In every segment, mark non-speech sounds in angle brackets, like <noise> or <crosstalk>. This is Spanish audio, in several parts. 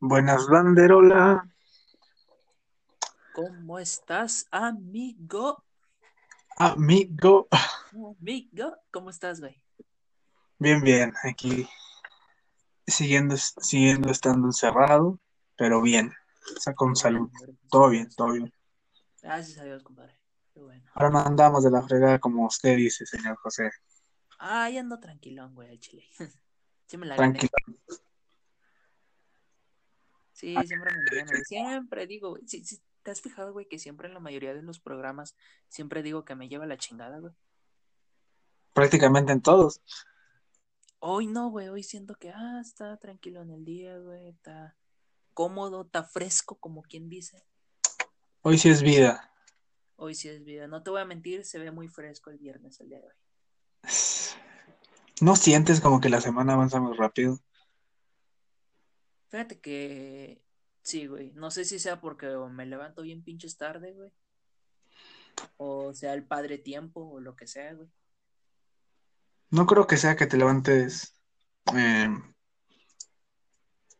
Buenas banderola. ¿Cómo estás, amigo? Amigo. Amigo, ¿cómo estás, güey? Bien, bien, aquí siguiendo, siguiendo estando encerrado, pero bien, o sea, con salud. Todo bien, todo bien. Gracias a Dios, compadre. Qué bueno. Ahora no andamos de la fregada como usted dice, señor José. Ya ando tranquilón, güey, al chile. <laughs> sí me la gané. Tranquilo. Sí, siempre me güey. Siempre digo, güey. Sí, sí, ¿Te has fijado, güey, que siempre en la mayoría de los programas siempre digo que me lleva la chingada, güey? Prácticamente en todos. Hoy no, güey, hoy siento que, ah, está tranquilo en el día, güey, está cómodo, está fresco, como quien dice. Hoy sí es vida. Hoy sí es vida. No te voy a mentir, se ve muy fresco el viernes, el día de hoy. ¿No sientes como que la semana avanza muy rápido? Fíjate que sí, güey. No sé si sea porque me levanto bien pinches tarde, güey. O sea el padre tiempo o lo que sea, güey. No creo que sea que te levantes eh,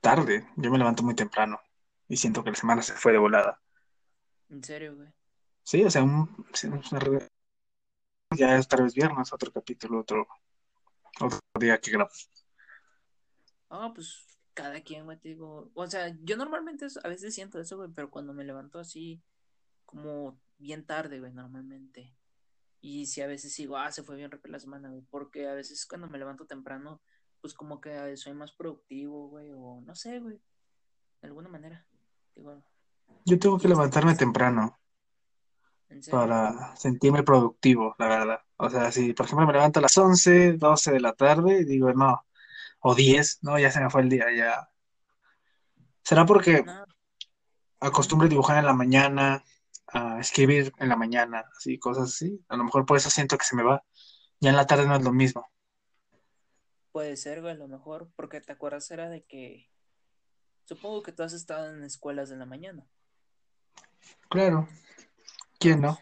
tarde. Yo me levanto muy temprano y siento que la semana se fue de volada. En serio, güey. Sí, o sea, un, ya es tal vez viernes, otro capítulo, otro, otro día que grabo. Ah, pues cada quien, güey, te digo. O sea, yo normalmente a veces siento eso, güey, pero cuando me levanto así, como bien tarde, güey, normalmente. Y si a veces digo, ah, se fue bien rápido la semana, güey, porque a veces cuando me levanto temprano, pues como que soy más productivo, güey, o no sé, güey, de alguna manera. Digo, Yo tengo que ¿Tienes levantarme temprano para sentirme productivo, la verdad. O sea, si por ejemplo me levanto a las 11, 12 de la tarde, digo, no, o 10, no, ya se me fue el día, ya. ¿Será porque No, acostumbro a dibujar en la mañana, a escribir en la mañana, así, cosas así? A lo mejor por eso siento que se me va. Ya en la tarde no es lo mismo. puede ser, güey, a lo mejor, porque te acuerdas era de que, supongo que tú has estado en escuelas de la mañana. Claro, ¿quién no?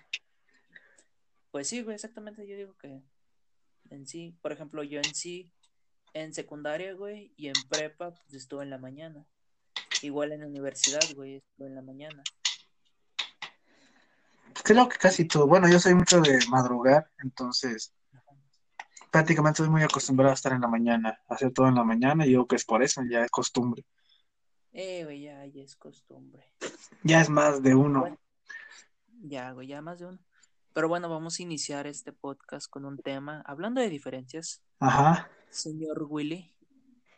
Pues sí, güey, exactamente, yo digo que en sí, por ejemplo, yo en sí, en secundaria, güey, y en prepa, pues estuve en la mañana. Igual en la universidad, güey, estuve en la mañana. Creo que casi todo. Bueno, yo soy mucho de madrugar, entonces prácticamente soy muy acostumbrado a estar en la mañana, a hacer todo en la mañana, y yo creo que es por eso, ya es costumbre. Eh, güey, ya, ya es costumbre. Ya es más de uno. Bueno, ya, güey, ya más de uno. Pero bueno, vamos a iniciar este podcast con un tema, hablando de diferencias, Ajá. señor Willy.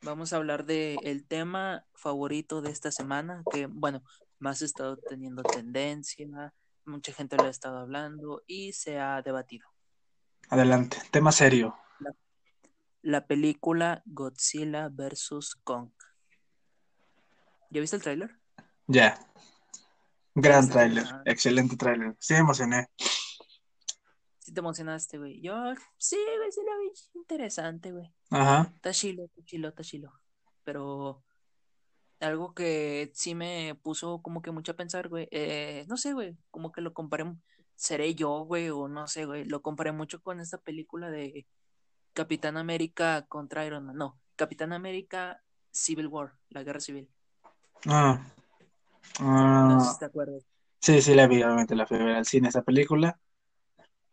Vamos a hablar de el tema favorito de esta semana, que bueno, más ha estado teniendo tendencia, mucha gente lo ha estado hablando y se ha debatido. Adelante. Tema serio. La película Godzilla vs. Kong. ¿Ya viste el tráiler? Ya. Gran tráiler. Excelente tráiler. Sí, me emocioné. Sí te emocionaste, güey. Yo, sí, güey, sí lo vi interesante, güey. Ajá. Está chilo, está chilo, está chilo. Pero algo que sí me puso como que mucho a pensar, güey. eh, no sé, güey. Como que lo comparé. Seré yo, güey, o no sé, güey. Lo comparé mucho con esta película de Capitán América contra Iron Man. No, Capitán América Civil War, la guerra civil. Ah. No sé Ah, si te acuerdas. sí, sí, la vi, obviamente la fui a ver al cine esa película.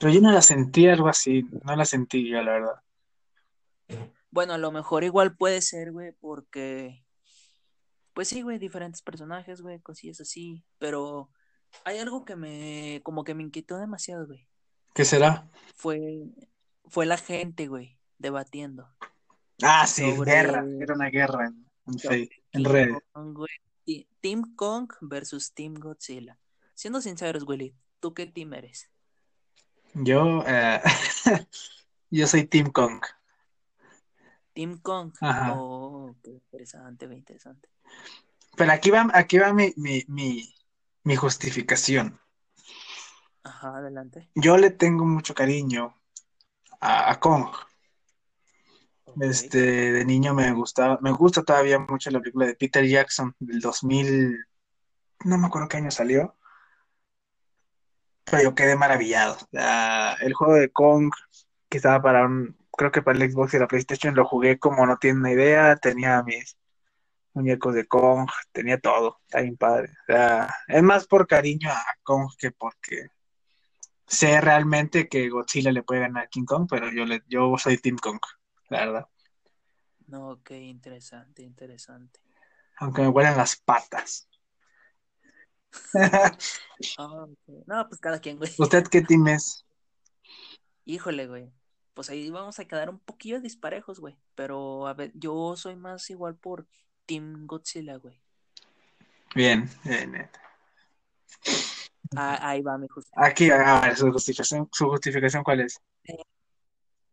Pero yo no la sentí algo así. No la sentí yo, la verdad. Bueno, a lo mejor igual puede ser, güey, porque. Pues sí, güey, diferentes personajes, güey, cosillas así. Pero hay algo que me. Como que me inquietó demasiado, güey. ¿Qué será? Fue. Fue la gente, güey, debatiendo. Ah, sí, Sobre- guerra. Era una guerra en, en, Fe- en redes. Team Kong versus Team Godzilla. Siendo sinceros, Willy, ¿tú qué team eres? Yo, eh, <laughs> yo soy Team Kong. Team Kong. Ajá. Oh, qué interesante, güey, interesante. Pero aquí va, aquí va mi, mi, mi, mi justificación. Ajá, adelante. Yo le tengo mucho cariño a, a Kong. Este, de niño me gustaba, me gusta todavía mucho la película de Peter Jackson del 2000, no me acuerdo qué año salió, pero yo quedé maravillado. El juego de Kong, que estaba para un, creo que para el Xbox y la PlayStation, lo jugué como no tiene una idea, tenía mis, muñecos de Kong, tenía todo, está bien padre. O sea, es más por cariño a Kong que porque sé realmente que Godzilla le puede ganar a King Kong, pero yo, le, yo soy Team Kong, la verdad. No, ok, interesante, interesante. Aunque me huelen las patas. <laughs> Ah. No, pues cada quien, güey. ¿Usted qué team es? Híjole, güey. Pues ahí vamos a quedar un poquillo disparejos, güey. Pero, a ver, yo soy más igual por Team Godzilla, güey. Bien, bien. Ah, ahí va mi justificación. Aquí, a ver, su justificación, su justificación ¿cuál es?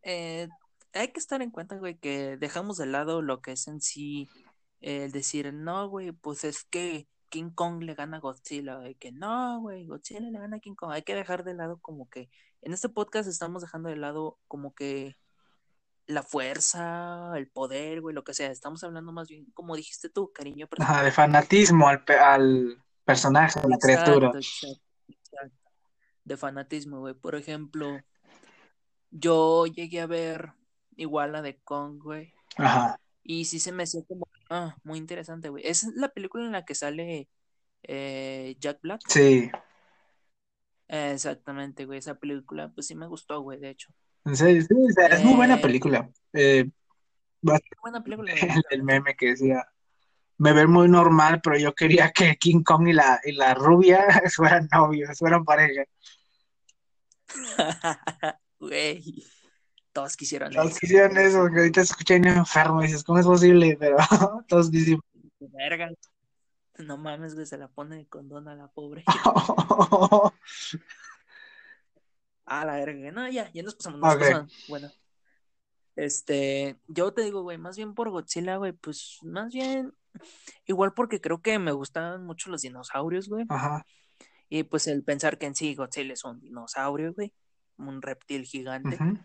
Eh, hay que estar en cuenta, güey, que dejamos de lado lo que es en sí el decir, no, güey, pues es que King Kong le gana a Godzilla, güey, que no, güey, Godzilla le gana a King Kong. Hay que dejar de lado como que en este podcast estamos dejando de lado como que la fuerza, el poder, güey, lo que sea. Estamos hablando más bien, como dijiste tú, cariño. Ajá, de fanatismo al, pe- al personaje, a la criatura. Exacto, exacto, exacto. De fanatismo, güey. Por ejemplo, yo llegué a ver igual la de Kong, güey. Ajá, Y sí se me hacía como, ah, muy interesante, güey. Es la película en la que sale eh, Jack Black. sí. Eh, exactamente, güey. Esa película, pues sí me gustó, güey, de hecho. En serio, sí, o sea, es muy buena Eh, película. Eh, buena película, <laughs> el, meme que decía, me ven muy normal, pero yo quería que King Kong y la, y la rubia <laughs> fueran novios, fueran pareja. <laughs> Güey, todos quisieron Todos eso. quisieron eso, que ahorita se escucha bien enfermo y dices, ¿cómo es posible? Pero <laughs> todos quisieron. Verga. No mames, güey, se la pone de condón a la pobre. <laughs> Ah, la verga. No, ya, ya nos pasamos, nos Ok. pasamos. Bueno. Este, yo te digo, güey, más bien por Godzilla, güey, pues más bien, igual porque creo que me gustan mucho los dinosaurios, güey. Ajá, Y pues el pensar que en sí Godzilla es un dinosaurio, güey, un reptil gigante, ujú.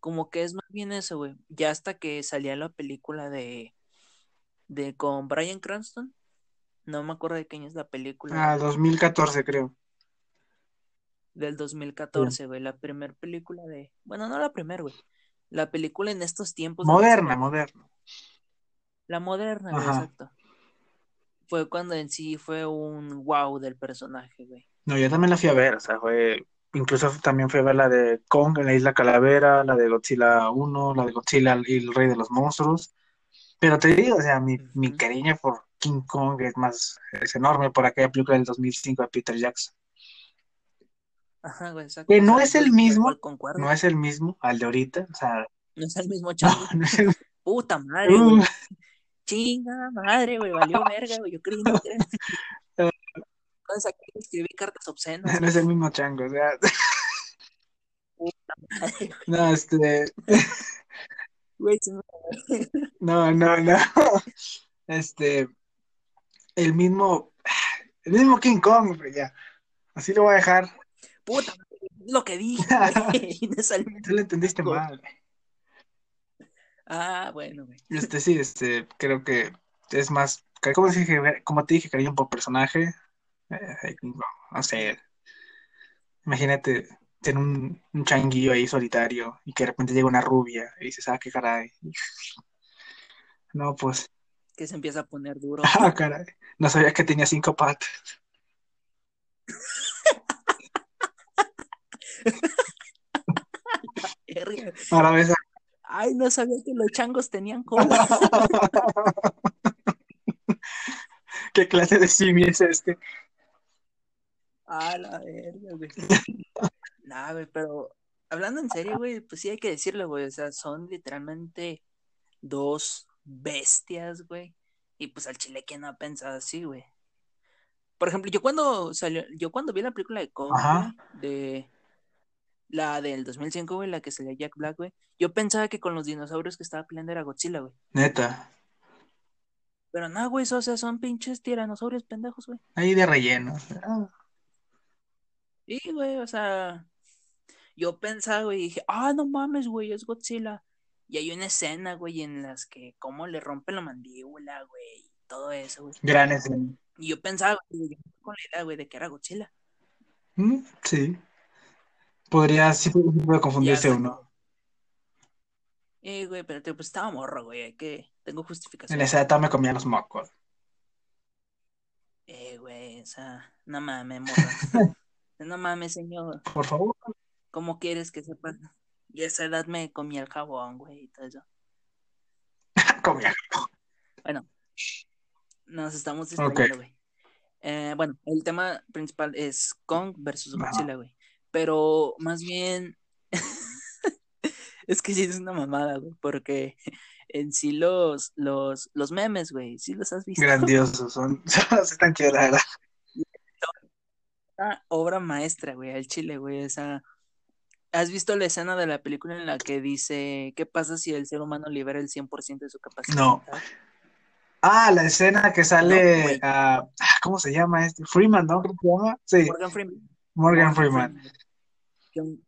Como que es más bien eso, güey. Ya hasta que salía la película de, de con Bryan Cranston, no me acuerdo de qué año es la película. Ah, 2014 creo. del 2014, güey, la primera película de, bueno, no la primera, güey, la película en estos tiempos de Moderna, moderna. la moderna, Ajá. exacto. Fue cuando en sí fue un wow del personaje, güey. No, yo también la fui a ver, o sea, fue, incluso también fui a ver la de Kong en la Isla Calavera, la de Godzilla 1, la de Godzilla y el Rey de los Monstruos. Pero te digo, o sea, mi, mi cariño por King Kong es más, es enorme por aquella película del 2005 de Peter Jackson. Ajá, güey, exacto. Que no es el mismo, no es el mismo al de ahorita, o sea, No es el mismo no, chango. no es el Puta madre, güey. Uh, Chinga madre, güey, valió verga, güey. Yo creí no <laughs> Entonces aquí escribí cartas obscenas. <laughs> no es el mismo chango, o sea, <laughs> no, este, no, no, no, este, el mismo, el mismo King Kong, pero ya, así lo voy a dejar. Puta madre, es lo que dije, <laughs> güey. No es el Tú lo entendiste mal. Ah, bueno, güey. Este sí, este, creo que es más, como te dije, como te dije, cariño por personaje, eh, no sé, imagínate tener un, un changuillo ahí solitario y que de repente llega una rubia y dices, ah, qué caray. <laughs> No, pues, Que se empieza a poner duro. <laughs> ah, caray, no sabía que tenía cinco patas. <laughs> Ahora ves, Ay, no sabía que los changos tenían cola. ¿qué clase de simio es este? Ah, la verga, güey. <laughs> Nah, güey, pero hablando en serio, güey, pues sí hay que decirlo, güey. O sea, son literalmente dos bestias, güey. Y pues al chile, ¿quién no ha pensado así, güey? Por ejemplo, yo cuando salió, yo cuando vi la película de Kong, de la del 2005, güey, la que salía Jack Black, güey, yo pensaba que con los dinosaurios que estaba peleando era Godzilla, güey. Neta, Pero no, güey, o sea, son pinches tiranosaurios pendejos, güey. ahí de relleno. Ah, Sí, güey, o sea, yo pensaba, güey, y dije, ah, no mames, güey, es Godzilla. Y hay una escena, güey, en las que cómo le rompe la mandíbula, güey, y todo eso, güey. gran escena. Y yo pensaba, güey, con la idea, güey, de que era Godzilla. Mm, sí, podría, sí puede Y confundirse hasta uno. eh, güey, pero tío, pues estaba morro, güey, hay que, tengo En justificación. esa etapa me comía los mocos. sea, no mames, morra. <laughs> no mames, señor. Por favor. ¿Cómo quieres que sepa? Y a esa edad me comí el jabón, güey, y todo eso. <laughs> Comía. Bueno, nos estamos distrayendo, güey. Eh, bueno, el tema principal es Kong versus. Godzilla, güey. Pero más bien <laughs> es que sí es una mamada, güey, porque en sí los, los, los memes, güey, sí los has visto. Grandiosos. Son, <laughs> son están chidos, la verdad. Obra maestra, güey, al chile, güey. O sea, ¿has visto la escena de la película en la que dice qué pasa si el ser humano libera el 100% de su capacidad No. Ah, la escena que No, sale. güey. ah, ¿Cómo se llama este? Freeman, ¿no? ¿Cómo se llama? Sí, Morgan Freeman. Morgan Freeman. Que un,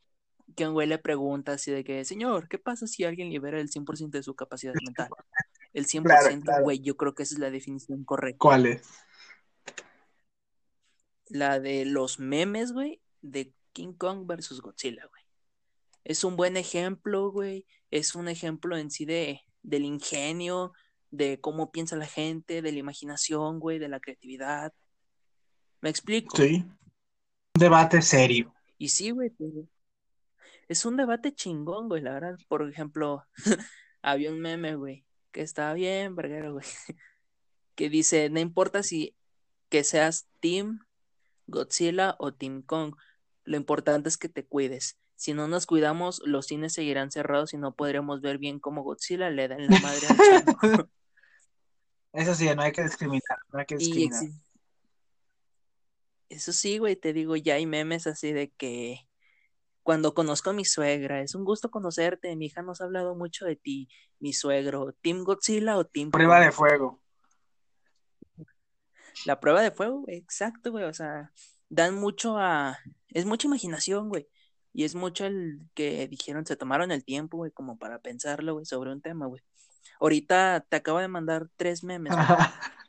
que un güey le pregunta así de que, señor, ¿qué pasa si alguien libera el 100% de su capacidad mental? El 100%, <laughs> Claro, claro. güey, yo creo que esa es la definición correcta. ¿Cuál es? La de los memes, güey, de King Kong versus Godzilla, güey. Es un buen ejemplo, güey. Es un ejemplo en sí de, del ingenio, de cómo piensa la gente, de la imaginación, güey, de la creatividad. ¿Me explico? Sí. Un debate serio. Y sí, güey, pues, es un debate chingón, güey, la verdad. Por ejemplo, <laughs> había un meme, güey, que estaba bien, verguero, güey, <laughs> que dice, no importa si que seas Team Godzilla o Team Kong, lo importante es que te cuides. Si no nos cuidamos, los cines seguirán cerrados y no podremos ver bien cómo Godzilla le da en la madre al chango. <laughs> Eso sí, no hay que discriminar. No hay que discriminar. Eso sí, güey, te digo, ya hay memes así de que cuando conozco a mi suegra, es un gusto conocerte, mi hija nos ha hablado mucho de ti, mi suegro, ¿Team Godzilla o Team Prueba de fuego. La prueba de fuego, güey, exacto, güey, o sea, dan mucho a... Es mucha imaginación, güey, y es mucho el que dijeron, se tomaron el tiempo, güey, como para pensarlo, güey, sobre un tema, güey. Ahorita te acabo de mandar tres memes. <laughs>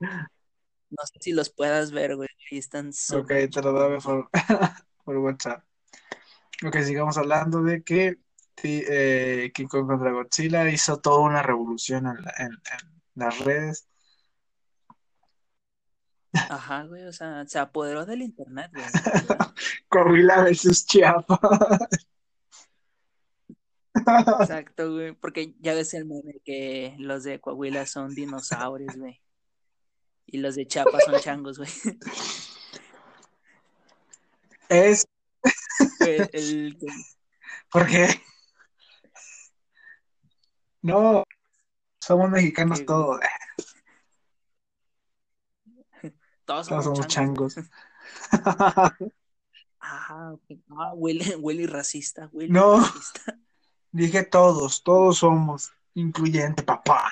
No sé si los puedas ver, güey, están Ok, súper te lo doy por, <laughs> por WhatsApp. Ok, sigamos hablando de que eh, King Kong contra Godzilla hizo toda una revolución en, la- en- en las redes. Ajá, güey, o sea, se apoderó del internet, güey. Gorila <laughs> versus Chiapas. Exacto, güey, porque ya ves el meme que los de Coahuila son dinosaurios, güey, y los de Chiapas son changos, güey. Es El, el- porque no somos mexicanos Sí, güey. Todos, somos changos. changos. <laughs> <laughs> Ah. Ah, huele, huele racista, huele No. racista. Dije todos, todos somos, incluyente papá.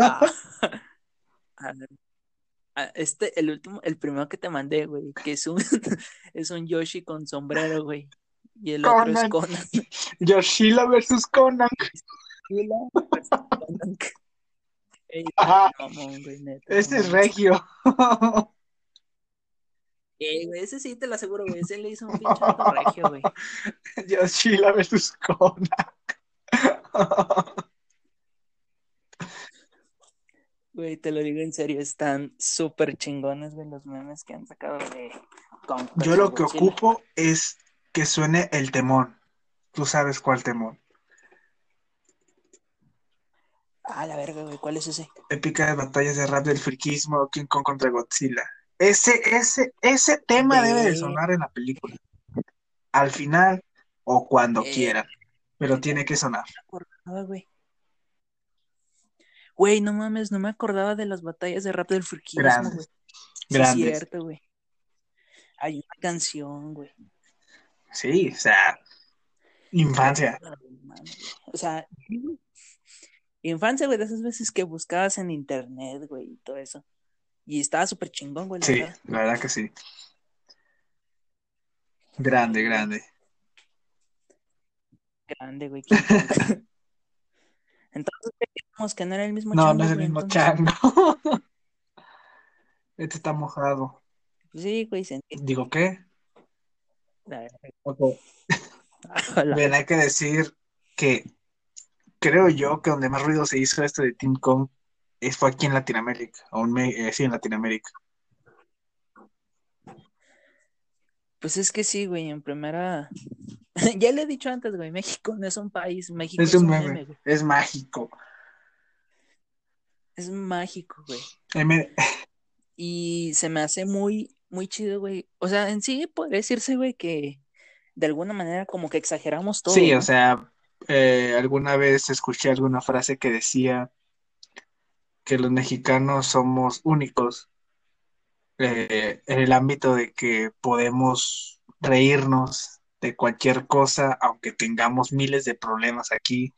Ah. <laughs> A ver. Ah, Este, el último, el primero que te mandé, güey, que es un, es un Yoshi con sombrero, güey. Y el otro es Conan. Conan. Yoshila versus Conan. Ey, <laughs> Ajá. mamón, güey, neta, Este es regio. <laughs> Güey, ese sí te lo aseguro, güey. Ese le hizo un pinche alto <laughs> regio, güey. Yoshila versus Conan. Güey, te lo digo en serio, están súper chingones, güey, los memes que han sacado de Yo lo que ocupo es que suene el temón. Tú sabes cuál temón. Ah, la verga, güey, ¿cuál es ese? Épicas batallas de rap del friquismo, King Kong contra Godzilla. Ese, ese, ese tema debe de sonar en la película. Al final o cuando Eh. quieran. Pero tiene que sonar. acordaba, güey. Güey, no mames, no me acordaba de las batallas de rap del friquismo, Grandes, güey. Sí, es cierto, güey. Hay una canción, güey. Sí, o sea, infancia. No. O sea, infancia, güey, de esas veces que buscabas en internet, güey, y todo eso. Y estaba súper chingón, güey, Sí, verdad. la verdad que sí. Grande, grande. Grande, güey. <laughs> Entonces, ¿qué dijimos? que no era el mismo No, chango, no es el güey, mismo entonces. chango. <laughs> Este está mojado. Sí, güey, se. Digo, ¿qué? La verdad. Ok. <laughs> Hola. Bien, hay que decir que creo yo que donde más ruido se hizo esto de Team Kong es, fue aquí en Latinoamérica, o en, eh, sí, en Latinoamérica. Pues es que sí, güey, en primera. <laughs> ya le he dicho antes, güey, México no es un país, México Es es un meme, meme, güey. es mágico. Es mágico, güey. M- Y se me hace muy, muy chido, güey. O sea, en sí podría decirse, güey, que de alguna manera como que exageramos todo, Sí, o sea, eh, alguna vez escuché alguna frase que decía que los mexicanos somos únicos eh, en el ámbito de que podemos reírnos de cualquier cosa, aunque tengamos miles de problemas aquí,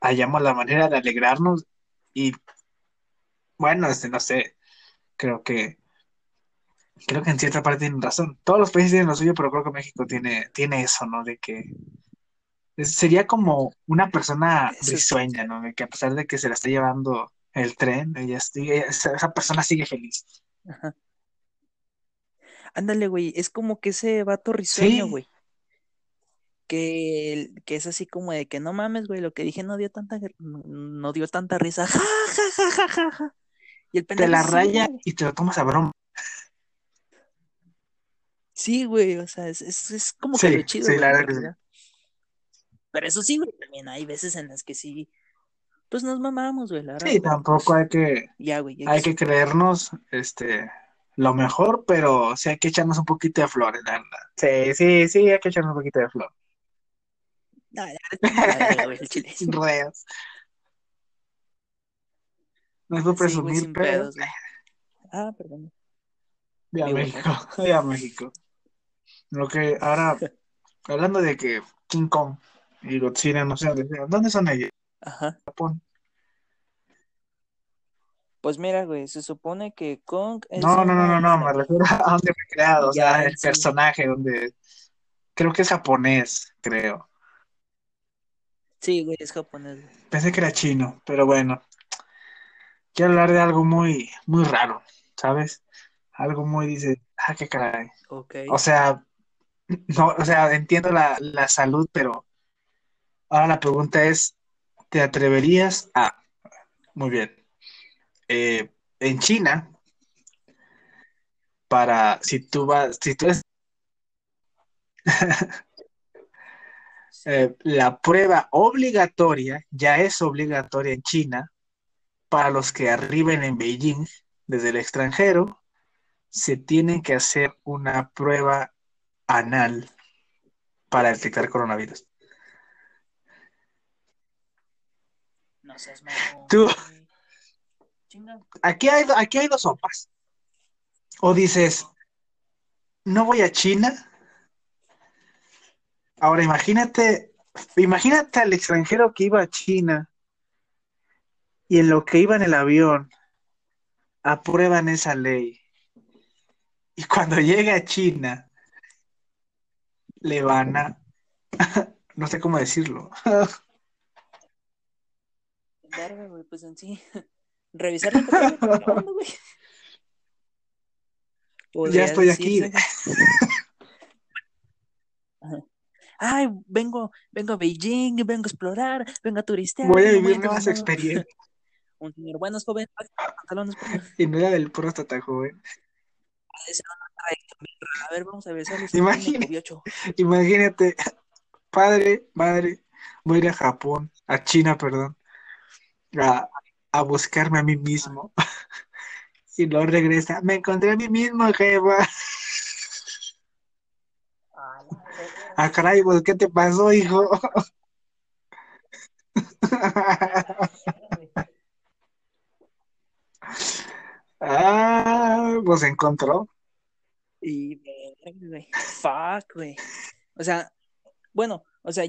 hallamos la manera de alegrarnos y bueno, este, no sé, creo que creo que en cierta parte tienen razón. Todos los países tienen lo suyo, pero creo que México tiene, tiene eso, ¿no? De que sería como una persona risueña, ¿no? Que a pesar de que se la está llevando el tren, ella sigue- esa, persona sigue feliz. Ajá. Ándale, güey, es como que ese vato risueño, Sí, güey, que, que es así como de que no mames, güey, lo que dije no dio tanta, no, no dio tanta risa, ja, ja, ja, ja, ja, ja. Y el te la raya y te lo tomas a broma. Sí, güey, o sea, es, es, es como que lo chido, sí, güey, la verdad. Pero eso sí, güey, también hay veces en las que sí, pues nos mamamos, güey, la Sí, tampoco pues, hay que, ya, güey, hay que creernos este, lo mejor, pero sí hay que echarnos un poquito de flores, la verdad. Sí, sí, sí, hay que echarnos un poquito de flor. No, ya. Sin rodeos. No es por presumir, pero pedos. Ah, perdón. viva Vivo, México, <laughs> viva México. Lo que ahora, hablando de que King Kong y Godzilla, no sé dónde, ¿dónde son ellos? Ajá. Japón. Pues mira, güey, se supone que Kong es No, no, no, no, no, me refiero a dónde fue creado, o sea, el personaje, donde creo que es japonés, creo. Sí, güey, es japonés. Pensé que era chino, pero bueno, quiero hablar de algo muy, muy raro, ¿sabes? Algo muy, dice, ah, qué caray. Ok. O sea, no, o sea, entiendo la, la salud, pero ahora la pregunta es, ¿te atreverías a, muy bien, eh, en China, para, si tú vas, si tú eres, <laughs> eh, la prueba obligatoria, ya es obligatoria en China, para los que arriben en Beijing desde el extranjero, se tienen que hacer una prueba anal para detectar coronavirus. No seas Tú. Chinga. aquí hay, aquí hay dos sopas. O dices, no voy a China. Ahora imagínate, imagínate al extranjero que iba a China y en lo que iba en el avión aprueban esa ley. Y cuando <laughs> llega a China, le van a, <laughs> no sé cómo decirlo. <laughs> Verga, güey, pues en sí. <laughs> Revisar la güey. <laughs> Ya estoy aquí. <laughs> Ay, vengo, vengo a Beijing, vengo a explorar, vengo a turistear, Voy a vivir nuevas experiencias. Un señor, buenos jóvenes, pantalones, por favor. Y no era del próstata, joven. Rara. A ver, vamos a ver, su Imagínate. Imagínate, padre, madre, voy a ir a Japón, a China, perdón, a, a buscarme a mí mismo. <laughs> Y luego regresa, me encontré a mí mismo, jefa. Ah, caray, pues, ¿qué te pasó, hijo? <laughs> Ah, pues encontró. Y, güey. Fuck, güey. O sea, bueno, o sea,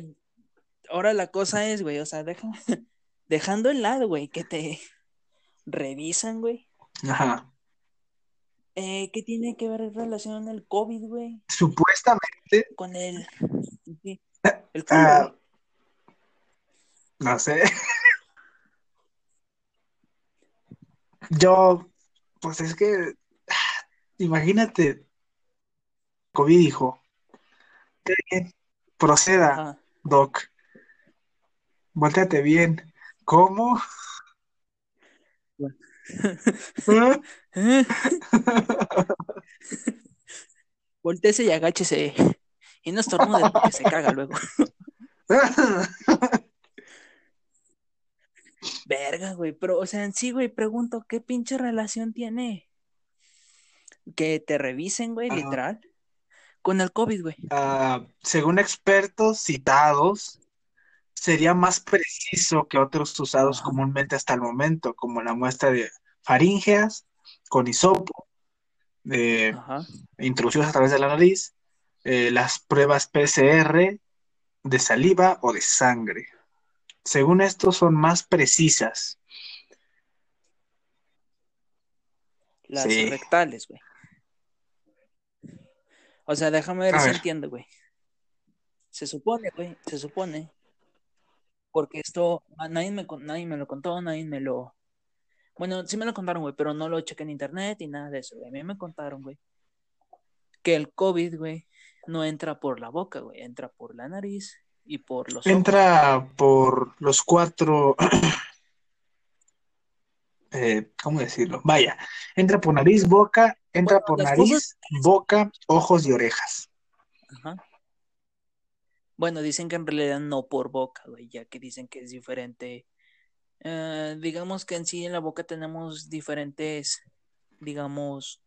ahora la cosa es, güey, o sea, deja, <laughs> dejando el lado, güey, que te revisan, güey. Ajá. Eh, ¿qué tiene que ver relación el COVID, güey? Supuestamente, Con el, sí, <laughs> el culo, ah, no sé. <laughs> Yo, pues es que, <sighs> imagínate, COVID dijo, "Qué bien, proceda, Ajá. Doc, volteate bien. ¿Cómo? <laughs> Voltese y agáchese. Y no estornude porque se caga luego. <laughs> Verga, güey. Pero, o sea, en sí, güey, pregunto, ¿qué pinche relación tiene? Que te revisen, güey, literal. Con el COVID, güey. Ah, según expertos citados, sería más preciso que otros usados comúnmente hasta el momento, como la muestra de faringeas con hisopo, de Ajá. introducidos a través de la nariz, eh, las pruebas PCR de saliva o de sangre. Según esto, son más precisas. Las Sí. rectales, güey. O sea, déjame ver A si ver. entiendo, güey. Se supone, güey, se supone. Porque esto, nadie me, nadie me lo contó, nadie me lo... Bueno, sí me lo contaron, güey, pero no lo chequé en internet y nada de eso, güey. A mí me contaron, güey, que el COVID, güey, no entra por la boca, güey, entra por la nariz y por los ojos. Entra por los cuatro, <clears throat> eh, ¿cómo decirlo? Vaya, entra por nariz, boca, entra Bueno, por nariz, cosas- boca, ojos y orejas. Ajá. Bueno, dicen que en realidad no por boca, güey, ya que dicen que es diferente. Eh, digamos que en sí en la boca tenemos diferentes, digamos,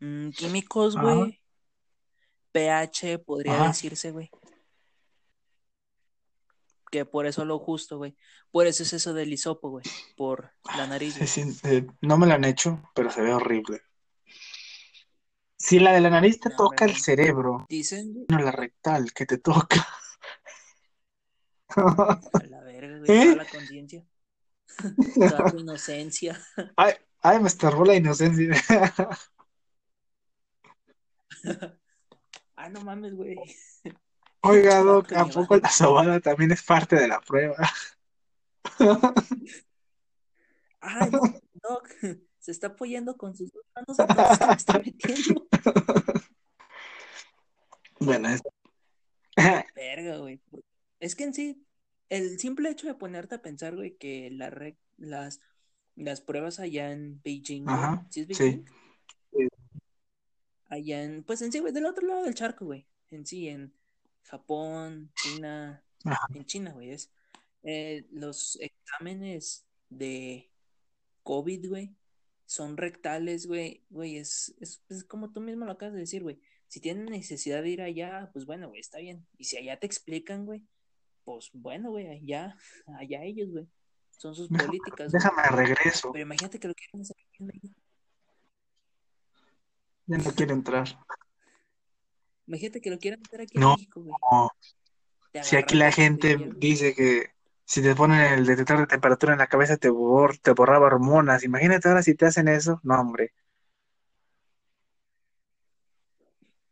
mm, químicos, güey. pH, podría Ajá. decirse, güey. Que por eso lo justo, güey. Por eso es eso del hisopo, güey. Por la nariz, Sí, sí, eh, no me lo han hecho, pero se ve horrible. Si la de la nariz te toca el cerebro, Dicen, no la rectal que te toca. a la verga, güey, ¿Eh? toda la conciencia. <laughs> Toda tu inocencia. Ay, ay, me estorbó la inocencia. <laughs> Ah, no mames, güey. <laughs> Oiga, Doc, ¿a poco la sobada también es parte de la prueba? Ay, Doc. Se está apoyando con sus dos manos, entonces ¿qué me está metiendo? <laughs> Bueno, es... <laughs> Verga, güey. Es que en sí, el simple hecho de ponerte a pensar, güey, que la re- las, las pruebas allá en Beijing, Ajá, ¿sí es sí. Beijing? Allá en, pues en sí, güey, del otro lado del charco, güey. En sí, en Japón, China, Ajá. en China, güey, es. eh, los exámenes de COVID, güey, son rectales, güey, güey, es, es, es como tú mismo lo acabas de decir, güey. Si tienen necesidad de ir allá, pues bueno, güey, está bien. Y si allá te explican, güey, pues bueno, güey, allá, <laughs> allá ellos, güey. Son sus Déjame, políticas, güey. déjame regreso. Pero imagínate que lo quieren hacer aquí en México. Ya no quiero entrar. Imagínate que lo quieran hacer aquí en No, México, güey. Te si aquí la gente dice que si te ponen el detector de temperatura en la cabeza te, bor- te borraba hormonas. Imagínate ahora si te hacen eso. No, hombre.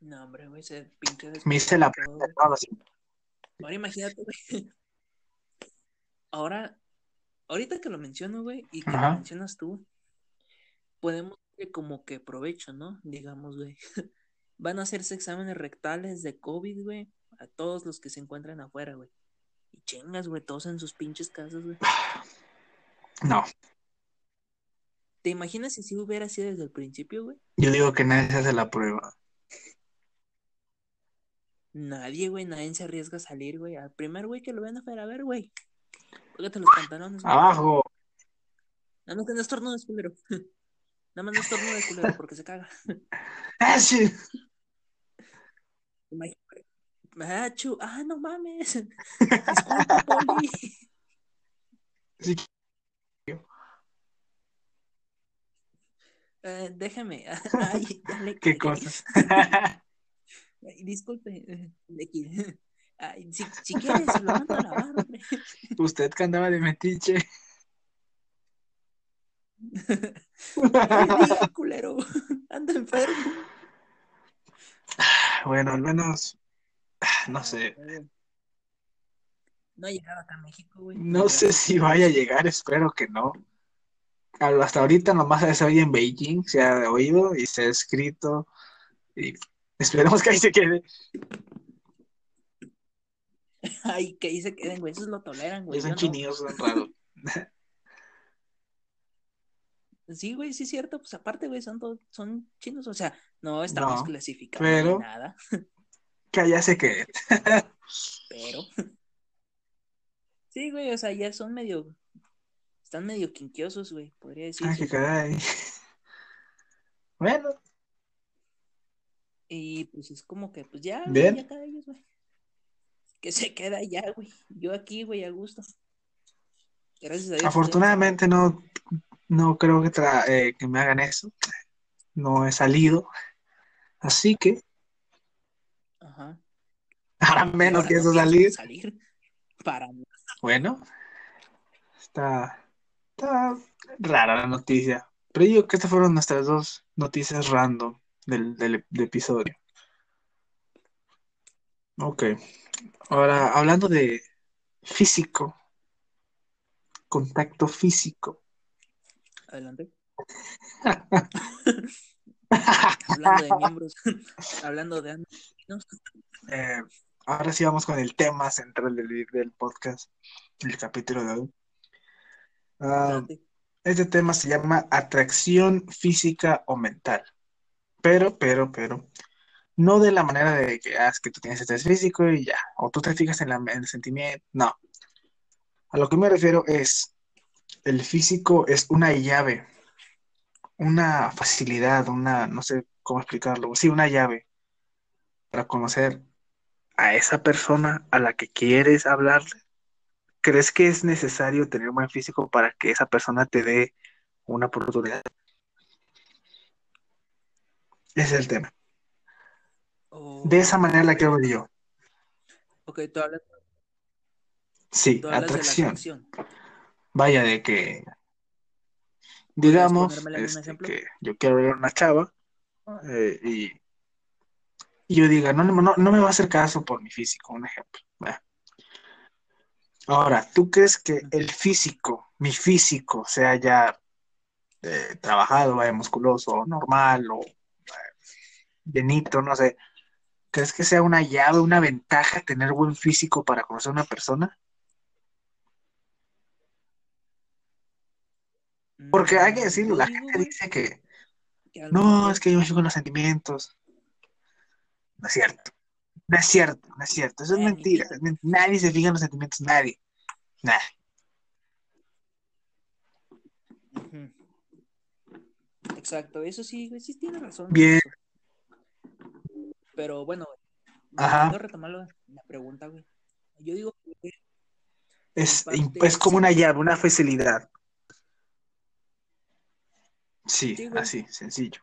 No, hombre, güey, se pinche Me hice la prueba todo, de todos. Ahora imagínate, güey. <laughs> Ahora, ahorita que lo menciono, güey, y que lo mencionas tú, podemos como que provecho, ¿no? Digamos, güey. <laughs> Van a hacerse exámenes rectales de COVID, güey, a todos los que se encuentran afuera, güey. Y chingas, güey, todos en sus pinches casas, güey. No, ¿Te imaginas si sí hubiera sido desde el principio, güey? yo digo que nadie se hace la prueba. Nadie, güey, nadie se arriesga a salir, güey. Al primer güey que lo ven afuera, a ver, güey. Póngate los pantalones, güey. Abajo. Nada más que no estornudes, culero. <laughs> Nada más no estornudes, culero, porque se caga. <laughs> Ah, sí. Imagínate. Ah, chu- ah, no mames. <laughs> Disculpa, Poli. Sí. Eh, déjame. <laughs> Ay, ya le ¿Qué cosas? <laughs> Ay, disculpe. eh, le Ay, si, si quieres, lo mando a lavar, hombre. Usted que andaba de metiche. Dije, culero. Anda enfermo. Bueno, al menos, <sighs> no sé. No ha llegado acá a México, güey. No sé si vaya a llegar, espero que no. Hasta ahorita nomás se oye en Beijing, se ha oído y se ha escrito. Y esperemos <laughs> que ahí se quede. <laughs> Ay, que ahí se queden, güey. Esos lo toleran, güey. son chinitos, son raros. <laughs> Sí, güey, sí es cierto. Pues aparte, güey, son, todos- son chinos. O sea, no estamos No, pero- ni nada. Que ya sé que Pero. Sí, güey, o sea, ya son medio. Están medio quinquiosos, güey, podría Ah, decirse. qué caray. Bueno, Y pues es como que, pues ya, güey, ya cada ellos, güey. Que se queda ya, güey. Yo aquí, güey, a gusto. Gracias a Dios. afortunadamente no, no creo que, tra- eh, que me hagan eso. No he salido. Así que. Y <laughs> menos no pienso salir. salir. Para. Bueno, está, está rara la noticia. Pero yo digo que estas fueron nuestras dos noticias random del, del- del episodio. Ok. Ahora, hablando de físico, contacto físico. Adelante. <laughs> <laughs> Hablando de miembros, hablando de Eh, ahora sí vamos con el tema central del, del podcast, del capítulo de hoy. Ah, este tema se llama atracción física o mental. Pero, pero, pero, no de la manera de que, ah, es que tú tienes estrés físico y ya, o tú te fijas en, la- en el sentimiento. No. A lo que me refiero es, el físico es una llave, una facilidad, una, no sé cómo explicarlo, sí, una llave para conocer a esa persona a la que quieres hablarle. ¿Crees que es necesario tener un buen físico para que esa persona te dé una oportunidad? Ese es el tema. De esa manera la quiero ver yo. Ok, tú hablas, Sí, tú hablas de la atracción. Vaya de que, ¿Podrías digamos, este, que yo quiero ver a una chava eh, y, y yo diga, no, no, no me va a hacer caso por mi físico, un ejemplo. Ahora, ¿tú crees que el físico, mi físico, sea ya eh, trabajado, vaya, musculoso, normal o eh, llenito, no sé, ¿crees que sea una llave, una ventaja tener buen físico para conocer a una persona? Porque hay que Mm, decirlo, la gente dice que no, es que yo me en los sentimientos. No es cierto. No es cierto, no es cierto. Eso es mentira. Nadie se fija en los sentimientos, nadie. Ujú. Exacto, eso sí, sí tiene razón. Bien. Pero bueno, Ajá. volviendo a retomar la, pregunta, güey. Yo digo que Es, parte, es como una llave, una facilidad. Sí, así, sencillo.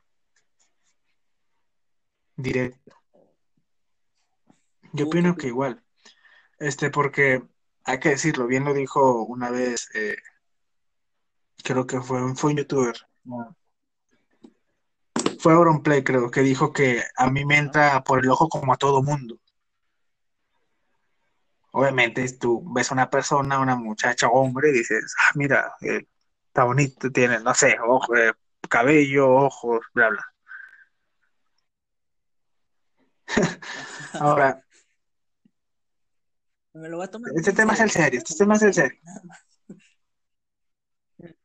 Directo. Yo ¿Tú opino que igual. Este, porque hay que decirlo, bien lo dijo una vez, eh, creo que fue, un- fue un youtuber. no. Fue Auronplay, creo, que dijo que a mí me entra por el ojo como a todo mundo. Obviamente, tú ves a una persona, una muchacha, hombre, y dices, ah, mira, eh, está bonito, tiene, no sé, ojo, eh, cabello, ojos, bla, bla. <laughs> <laughs> Ahora, me lo voy a tomar. este tema es el serio, este tema es el serio. <laughs>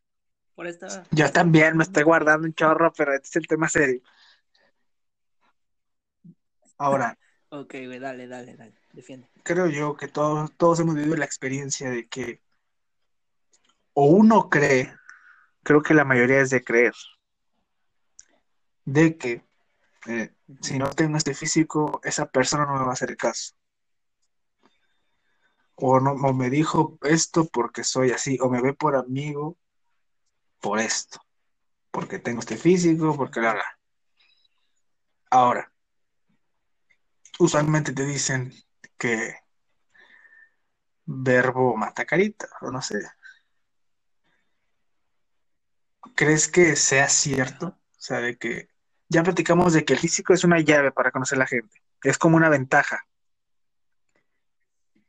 Por esta. Yo también me estoy guardando un chorro, pero este es el tema serio. Ahora, <laughs> Ok, güey, dale, dale, dale. Defiende. creo yo que todos, todos hemos vivido la experiencia de que o uno cree, creo que la mayoría es de creer, de que eh, si no tengo este físico, esa persona no me va a hacer caso. O no, me dijo esto porque soy así, o me ve por amigo por esto, porque tengo este físico, porque la bla. Ahora, usualmente te dicen que verbo mata carita, o no sé. ¿Crees que sea cierto? O sea, de que ya platicamos de que el físico es una llave para conocer a la gente, es como una ventaja.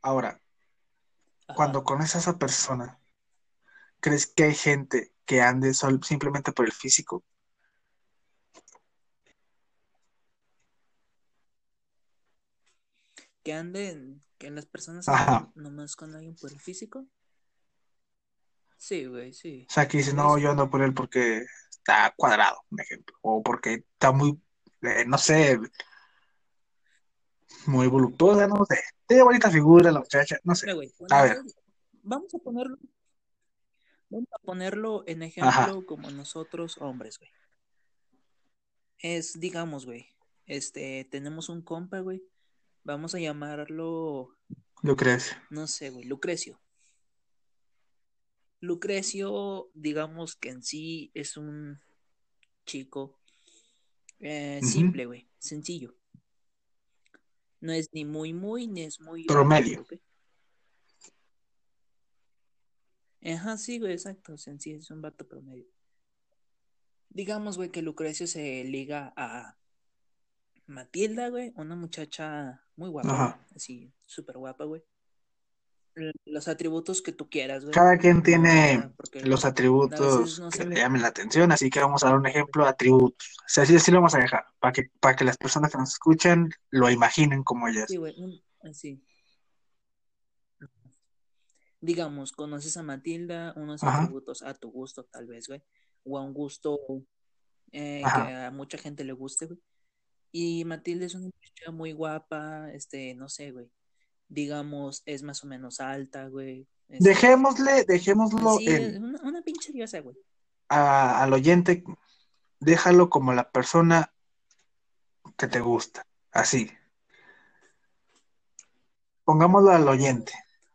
Ahora, Ajá. cuando conoces a esa persona, ¿crees que hay gente que ande sol- simplemente por el físico? Que anden, que las personas Ajá. nomás con alguien por el físico. Sí, güey, sí. O sea, que Podría no, yo ando por él porque está cuadrado, un ejemplo, o porque está muy, eh, no sé, muy voluptuosa, no sé, tiene bonita figura la muchacha, no sé. Mira, güey, A cuando ver, nosotros- vamos a ponerlo, vamos a ponerlo en ejemplo como nosotros hombres, güey. Es, digamos, güey, este, tenemos un compa, güey, vamos a llamarlo, Lucrecia. no sé, güey, Lucrecio. Lucrecio, digamos que en sí es un chico eh, simple, güey, sencillo. No es ni muy, muy, ni es muy... Promedio. Ajá, sí, güey, exacto, sencillo, es un vato promedio. Digamos, güey, que Lucrecio se liga a Matilda, güey, una muchacha muy guapa, Ajá. así, súper guapa, güey. Los atributos que tú quieras, güey. Cada quien tiene los atributos no que le llamen la atención, así que vamos a dar un ejemplo de atributos. O sea, así, así lo vamos a dejar, para que, para que las personas que nos escuchan lo imaginen como ellas. Sí, güey, así. Digamos, conoces a Matilda, unos Ajá. atributos a tu gusto, tal vez, güey, o a un gusto eh, que a mucha gente le guste, güey. Y Matilda es una muchacha muy guapa, este, no sé, güey. Digamos, es más o menos alta, güey. Este, Dejémosle, dejémoslo sí, es en, una, una pinche diosa, güey. a- al oyente, déjalo como la persona que te gusta, así. Pongámoslo al oyente,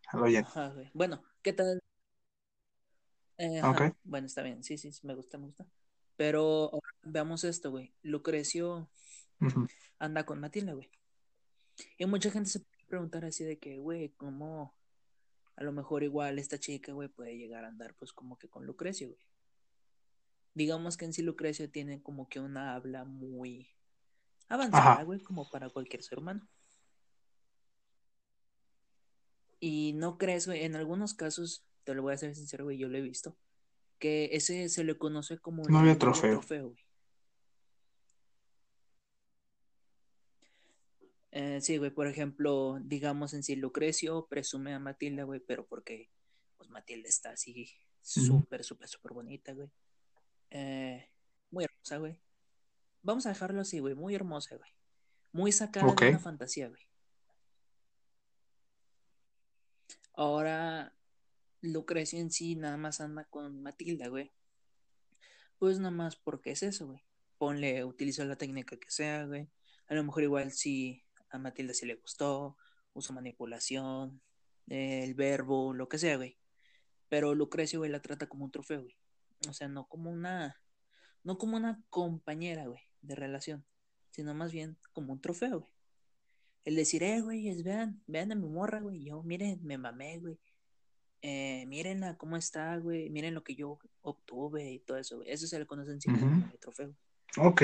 al oyente, Ajá, güey. Bueno, ¿qué tal? Eh, bueno, está bien, sí, sí, sí, me gusta, me gusta. Pero ahora veamos esto, güey. Lucrecio Ujú. anda con Matilda, güey. Y mucha gente se preguntar así de que, güey, ¿cómo a lo mejor igual esta chica, güey, puede llegar a andar pues como que con Lucrecio, güey? Digamos que en sí Lucrecio tiene como que una habla muy avanzada, güey, como para cualquier ser humano. Y no crees, güey, en algunos casos, te lo voy a ser sincero, güey, yo lo he visto, que ese se le conoce como Novio novio trofeo. trofeo, güey. Eh, sí, güey, por ejemplo, digamos en sí, Lucrecio presume a Matilda, güey, pero porque, pues Matilda está así súper, súper, súper bonita, güey. Eh, muy hermosa, güey. Vamos a dejarlo así, güey, muy hermosa, güey. Muy sacada de una fantasía, güey. Ahora, Lucrecio en sí nada más anda con Matilda, güey. Pues nada más porque es eso, güey. Ponle, utiliza la técnica que sea, güey. A lo mejor igual sí a Matilda sí le gustó, uso manipulación, el verbo, lo que sea, güey. Pero Lucrecio, güey, la trata como un trofeo, güey. O sea, no como una, no como una compañera, güey, de relación, sino más bien como un trofeo, güey. El decir, eh, güey, es, vean, vean a mi morra, güey. Yo, miren, me mamé, güey. Eh, miren a cómo está, güey. Miren lo que yo obtuve y todo eso, güey. Eso se le conoce en sí como Ujú. novio trofeo. Ok.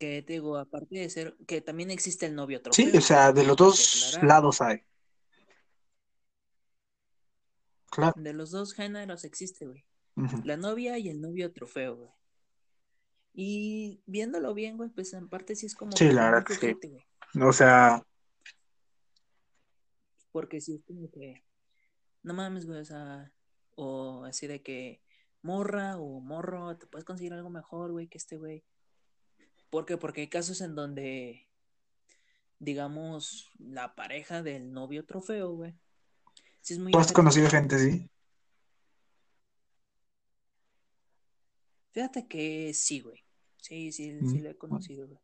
Que te digo, aparte de ser, que también existe el novio Sí, trofeo, o sea, de los dos lados hay. Claro. De los dos géneros existe, güey. La novia y el novio trofeo, güey. Y viéndolo bien, güey, pues en parte sí es como Sí, la verdad que sí. O sea, Porque sí es como que, no mames, güey, o sea, o así de que morra o morro, te puedes conseguir algo mejor, güey, que este güey. ¿Por qué? Porque hay casos en donde, digamos, la pareja del novio trofeo, güey, sí es muy tú has conocido ofertona, güey. gente así. Fíjate que sí, güey. Sí, sí, Mm. sí lo he conocido, güey.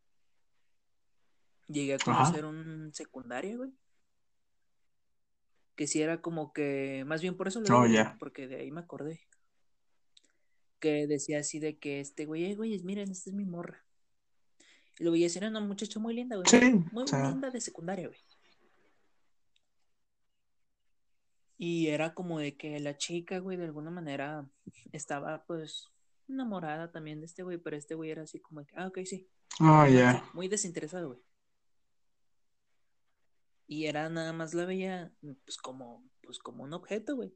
Llegué a Ajá. conocer un secundaria, güey. Que sí era como que, más bien por eso lo Oh, digo, ya. porque de ahí me acordé. Que decía así de que este güey, eh, güey, miren, esta es mi morra. Lo veía era una muchacha muy linda, güey. Sí, Muy, o muy sea, linda de secundaria, güey. Y era como de que la chica, güey, de alguna manera estaba, pues, enamorada también de este güey, pero este güey era así como de que, ah, ok, sí. oh, ya. muy desinteresado, güey. Y era nada más la veía, pues, como, pues, como un objeto, güey.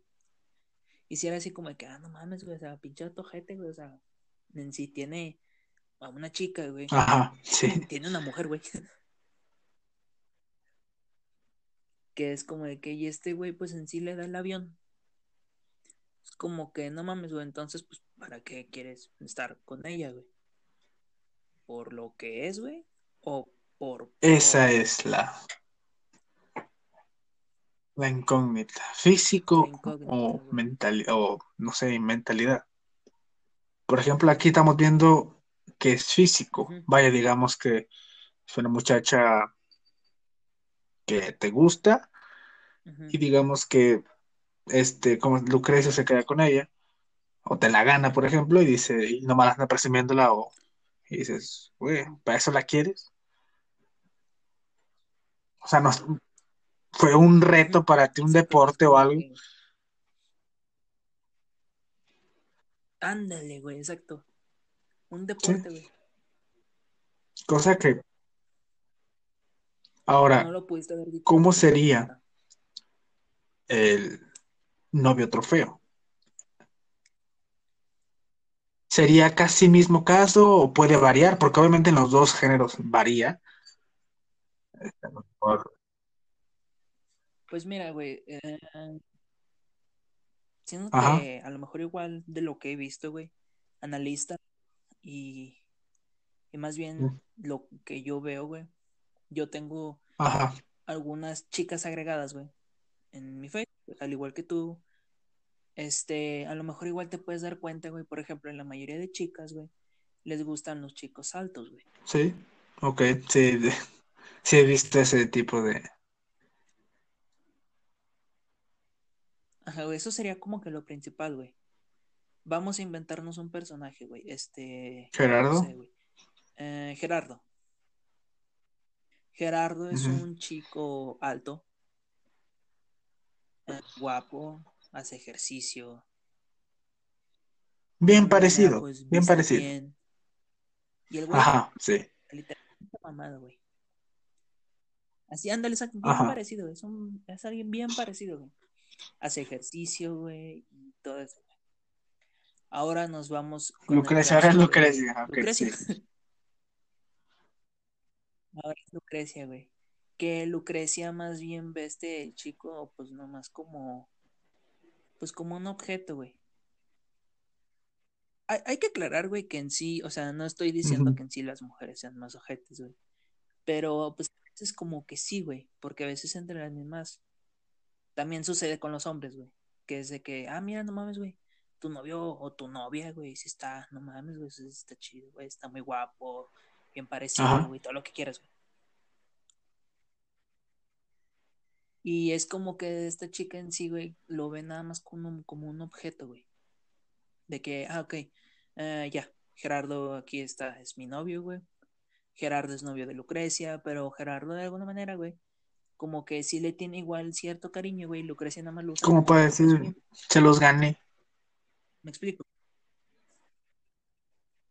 Y si era así como de que, ah, no mames, güey, o sea, pinche ojete, güey, o sea, en sí tiene a una chica, güey. Ajá, sí. <laughs> Tiene una mujer, güey. <laughs> que es como de que, y este güey, pues en sí le da el avión. como que no mames, güey, entonces, pues, ¿para qué quieres estar con ella, güey? ¿Por lo que es, güey? ¿O por... Esa es la, la incógnita. Físico La incógnita, o mental, o no sé, mentalidad. Por ejemplo, aquí estamos viendo que es físico. Vaya, digamos que es una muchacha que te gusta y digamos que este, como Lucrecio se queda con ella, o te la gana, por ejemplo, y dice, y nomás anda presumiéndola, o y dices, güey, ¿para eso la quieres? O sea, no, fue un reto para ti, un Exacto, güey, es deporte o algo. Ándale, güey, exacto. Un deporte, güey. Cosa que No ahora, lo pudiste haber dicho. ¿cómo sería el novio trofeo? ¿Sería casi mismo caso o puede variar? Porque obviamente en los dos géneros varía. Pues mira, güey, eh, siento Ajá, que a lo mejor igual de lo que he visto, güey, analista y, y más bien lo que yo veo, güey, yo tengo ajá, algunas chicas agregadas, güey, en mi Facebook, al igual que tú, este, a lo mejor igual te puedes dar cuenta, güey, por ejemplo, en la mayoría de chicas, güey, les gustan los chicos altos, güey. sí, ok, sí, de- <laughs> sí he visto ese tipo de... Ajá, güey, eso sería como que lo principal, güey. Vamos a inventarnos un personaje, güey, este, no Gerardo, sé, güey, Eh, Gerardo. Gerardo es un chico alto, eh, guapo, hace ejercicio, bien parecido, pues bien parecido. bien. Y el güey, Ajá, sí, literalmente mamado, güey. Así, ándale, exacto, bien ajá. parecido, es, un, es alguien bien parecido, güey. Hace ejercicio, güey, y todo eso. Ahora nos vamos con Lucrecia, ahora es Lucrecia, ok, Lucrecia. sí. <laughs> Ahora es Lucrecia, güey. Que Lucrecia más bien ve este chico, pues nomás como, pues como un objeto, güey. Hay, hay que aclarar, güey, que en sí, o sea, no estoy diciendo que en sí las mujeres sean más ojetes, güey. Pero pues a veces como que sí, güey. Porque a veces entre las mismas también sucede con los hombres, güey. Que es de que, ah, mira, no mames, güey. Tu novio o tu novia, güey, si está, no mames, güey, está chido, güey, está muy guapo, bien parecido, Ajá. güey, todo lo que quieras, güey. Y es como que esta chica en sí, güey, lo ve nada más como un, como un objeto, güey. De que, ah, ok, eh, ya, Gerardo aquí está, es mi novio, güey. Gerardo es novio de Lucrecia, pero Gerardo de alguna manera, güey, como que sí le tiene igual cierto cariño, güey. Lucrecia nada más lo usa ¿Cómo como para decir? Se los gané. ¿Me explico?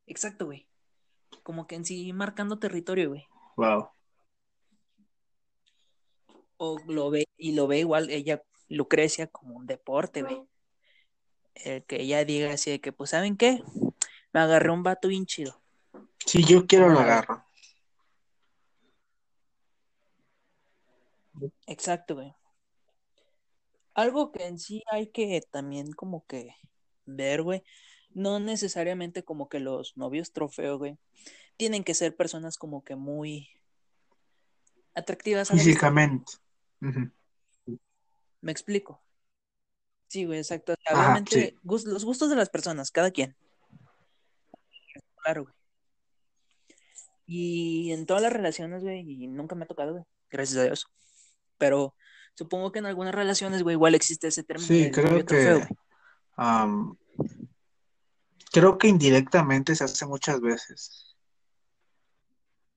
Exacto, güey. Como que en sí marcando territorio, güey. Wow. O lo ve, y lo ve igual ella, Lucrecia, como un deporte, güey. El que ella diga así de que, pues, ¿saben qué? Me agarré un vato bien chido. Si yo quiero ¿Cómo lo agarro. Exacto, güey. Algo que en sí hay que también como que ver, güey. No necesariamente como que los novios trofeo, güey. Tienen que ser personas como que muy atractivas. Físicamente. Me explico. Sí, güey, exacto. Ajá, obviamente, sí. los gustos de las personas, cada quien. Claro, güey. Y en todas las relaciones, güey, y nunca me ha tocado, güey. Gracias a Dios. Pero supongo que en algunas relaciones, güey, igual existe ese término Sí, del creo novio trofeo, creo que indirectamente se hace muchas veces.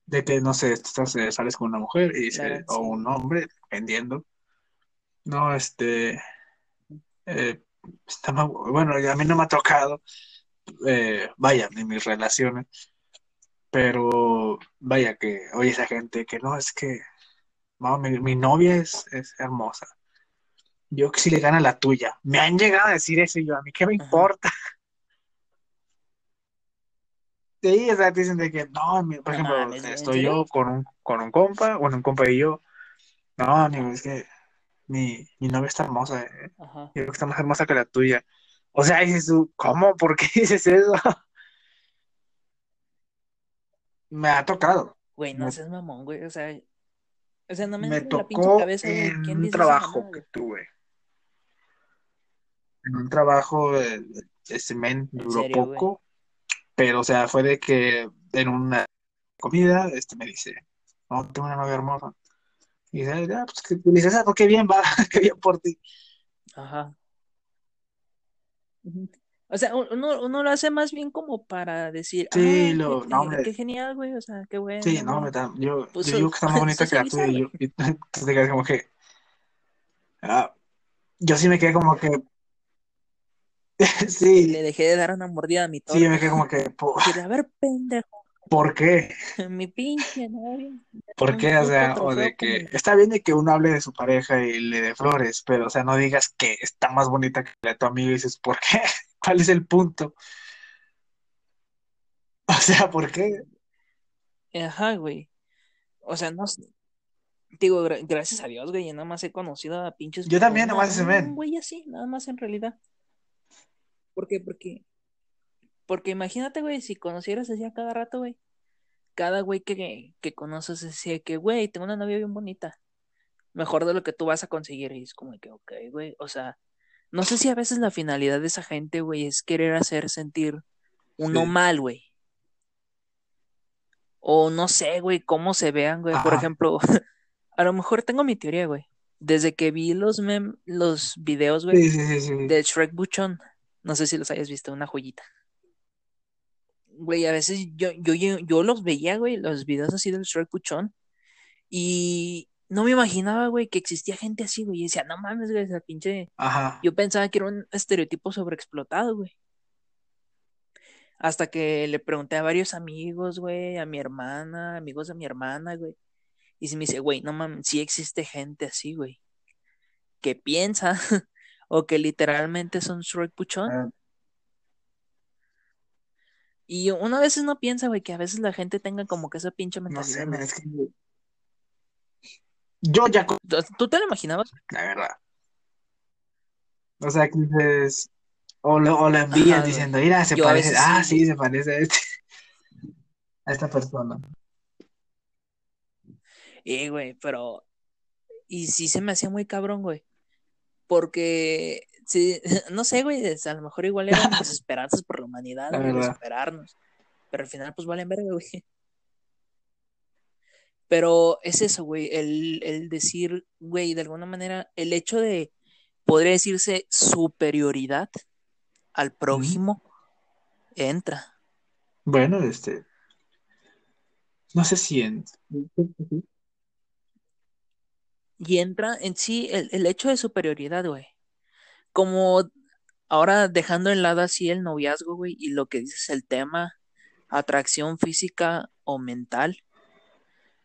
De que, no sé, estás, eh, sales con una mujer y o un hombre, dependiendo. No, este, eh, está bueno, a mí no me ha tocado, eh, vaya, en mis relaciones, pero vaya que, oye, esa gente que no, es que, no, mi, mi novia es, es hermosa. Yo que si le gana la tuya. Me han llegado a decir eso y yo, a mí qué me Ajá. importa. <laughs> Sí, o sea, dicen de que, no, mi- por ejemplo, mames, güey. ¿En estoy yo con un, con un compa, bueno, un compa y yo, no, amigo, es que mi, mi novia está hermosa, eh. Ajá. Yo creo que está más hermosa que la tuya. O sea, dices tú, ¿cómo? ¿Por qué <laughs> dices eso? <laughs> Me ha tocado. Güey, no Me, seas mamón, güey. O sea, o sea, no me me en la pinche tocó cabeza, en ¿Quién un trabajo que tuve. En un trabajo, eh, ese men En duró serio, güey. poco, pero o sea, fue de que en una comida, este me dice, no, tengo una novia hermosa. Y dice, ah, pues que dices, ah, qué bien va, <laughs> qué bien por ti. Ajá. O sea, un- uno, uno lo hace más bien como para decir, Sí, ah, lo, qué, no, hombre, qué genial, güey. O sea, qué sí, bueno, no, me da- yo, Pues yo digo que está más <laughs> bonita que la tuya y yo, <laughs> y tú te quedas como que, ah, yo sí me quedé como que, <laughs> <laughs> Le sí, dejé de dar una mordida a mi sí, yo me quedé como que, po- a ver, pendejo, <laughs> ¿por qué? mi pinche novia. ¿Por qué? O sea, o de que está bien de que uno hable de su pareja y le dé flores, pero o sea, no digas que está más bonita que la de tu amigo y dices, ¿por qué? ¿Cuál es el punto? O sea, ¿por qué? Ajá, güey. O sea, no sé. Digo, gra- gracias a Dios, güey, yo nada más he conocido a pinches Yo también, una, nomás ese men. güey así, nada más en realidad. ¿Por qué? Porque, porque imagínate, güey, si conocieras así a cada rato, güey, cada güey que, que conoces decía que, güey, tengo una novia bien bonita, mejor de lo que tú vas a conseguir. Y es como que, ok, güey, o sea, no sé si a veces la finalidad de esa gente, güey, es querer hacer sentir uno Sí. mal, güey. O no sé, güey, cómo se vean, güey. Por ejemplo, <laughs> a lo mejor tengo mi teoría, güey. Desde que vi los mem los videos, güey, Sí, sí, sí, sí. de Shrek Buchon, no sé si los hayas visto, una joyita. Güey, a veces yo, yo, yo, los veía, güey, los videos así del Shrek Buchon, y no me imaginaba, güey, que existía gente así, güey. Y decía, no mames, güey, esa pinche. Ajá. Yo pensaba que era un estereotipo sobreexplotado, güey. Hasta que le pregunté a varios amigos, güey, a mi hermana, amigos de mi hermana, güey. Y se me dice, güey, no mames, sí existe gente así, güey. Que piensa <laughs> o que literalmente son Shrek Puchón. Ah, Y uno a veces no piensa, güey, que a veces la gente tenga como que esa pinche no mentalidad, sé, güey. men, es que yo ya, ¿Tú- ¿Tú te lo imaginabas? la verdad. O sea, que dices, o lo, o lo envías Ajá, diciendo, mira, se parece, veces ah, sí. se parece a, este- <laughs> a esta persona. Eh, güey, pero. Y sí se me hacía muy cabrón, güey. Porque. Sí, <laughs> no sé, güey, a lo mejor igual eran <laughs> mis esperanzas por la humanidad, La güey, superarnos. Pero al final, pues valen verga, güey. <laughs> Pero es eso, güey, el, el decir, güey, de alguna manera, el hecho de, podría decirse, superioridad al prójimo, entra. Bueno, este, no sé si en... Y entra en sí el, el hecho de superioridad, güey. Como ahora dejando en lado así el noviazgo, güey, y lo que dices el tema, atracción física o mental,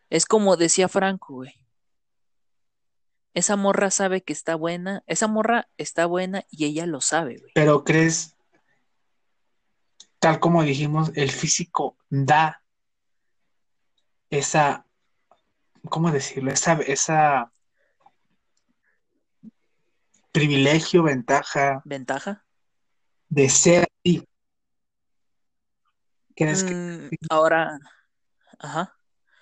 es como decía Franco, güey. Esa morra sabe que está buena, esa morra está buena y ella lo sabe, güey. Pero crees, tal como dijimos, el físico da esa, ¿cómo decirlo? Esa, esa privilegio, ventaja ¿Ventaja? de ser así. ¿Crees que Mm, ahora, ajá.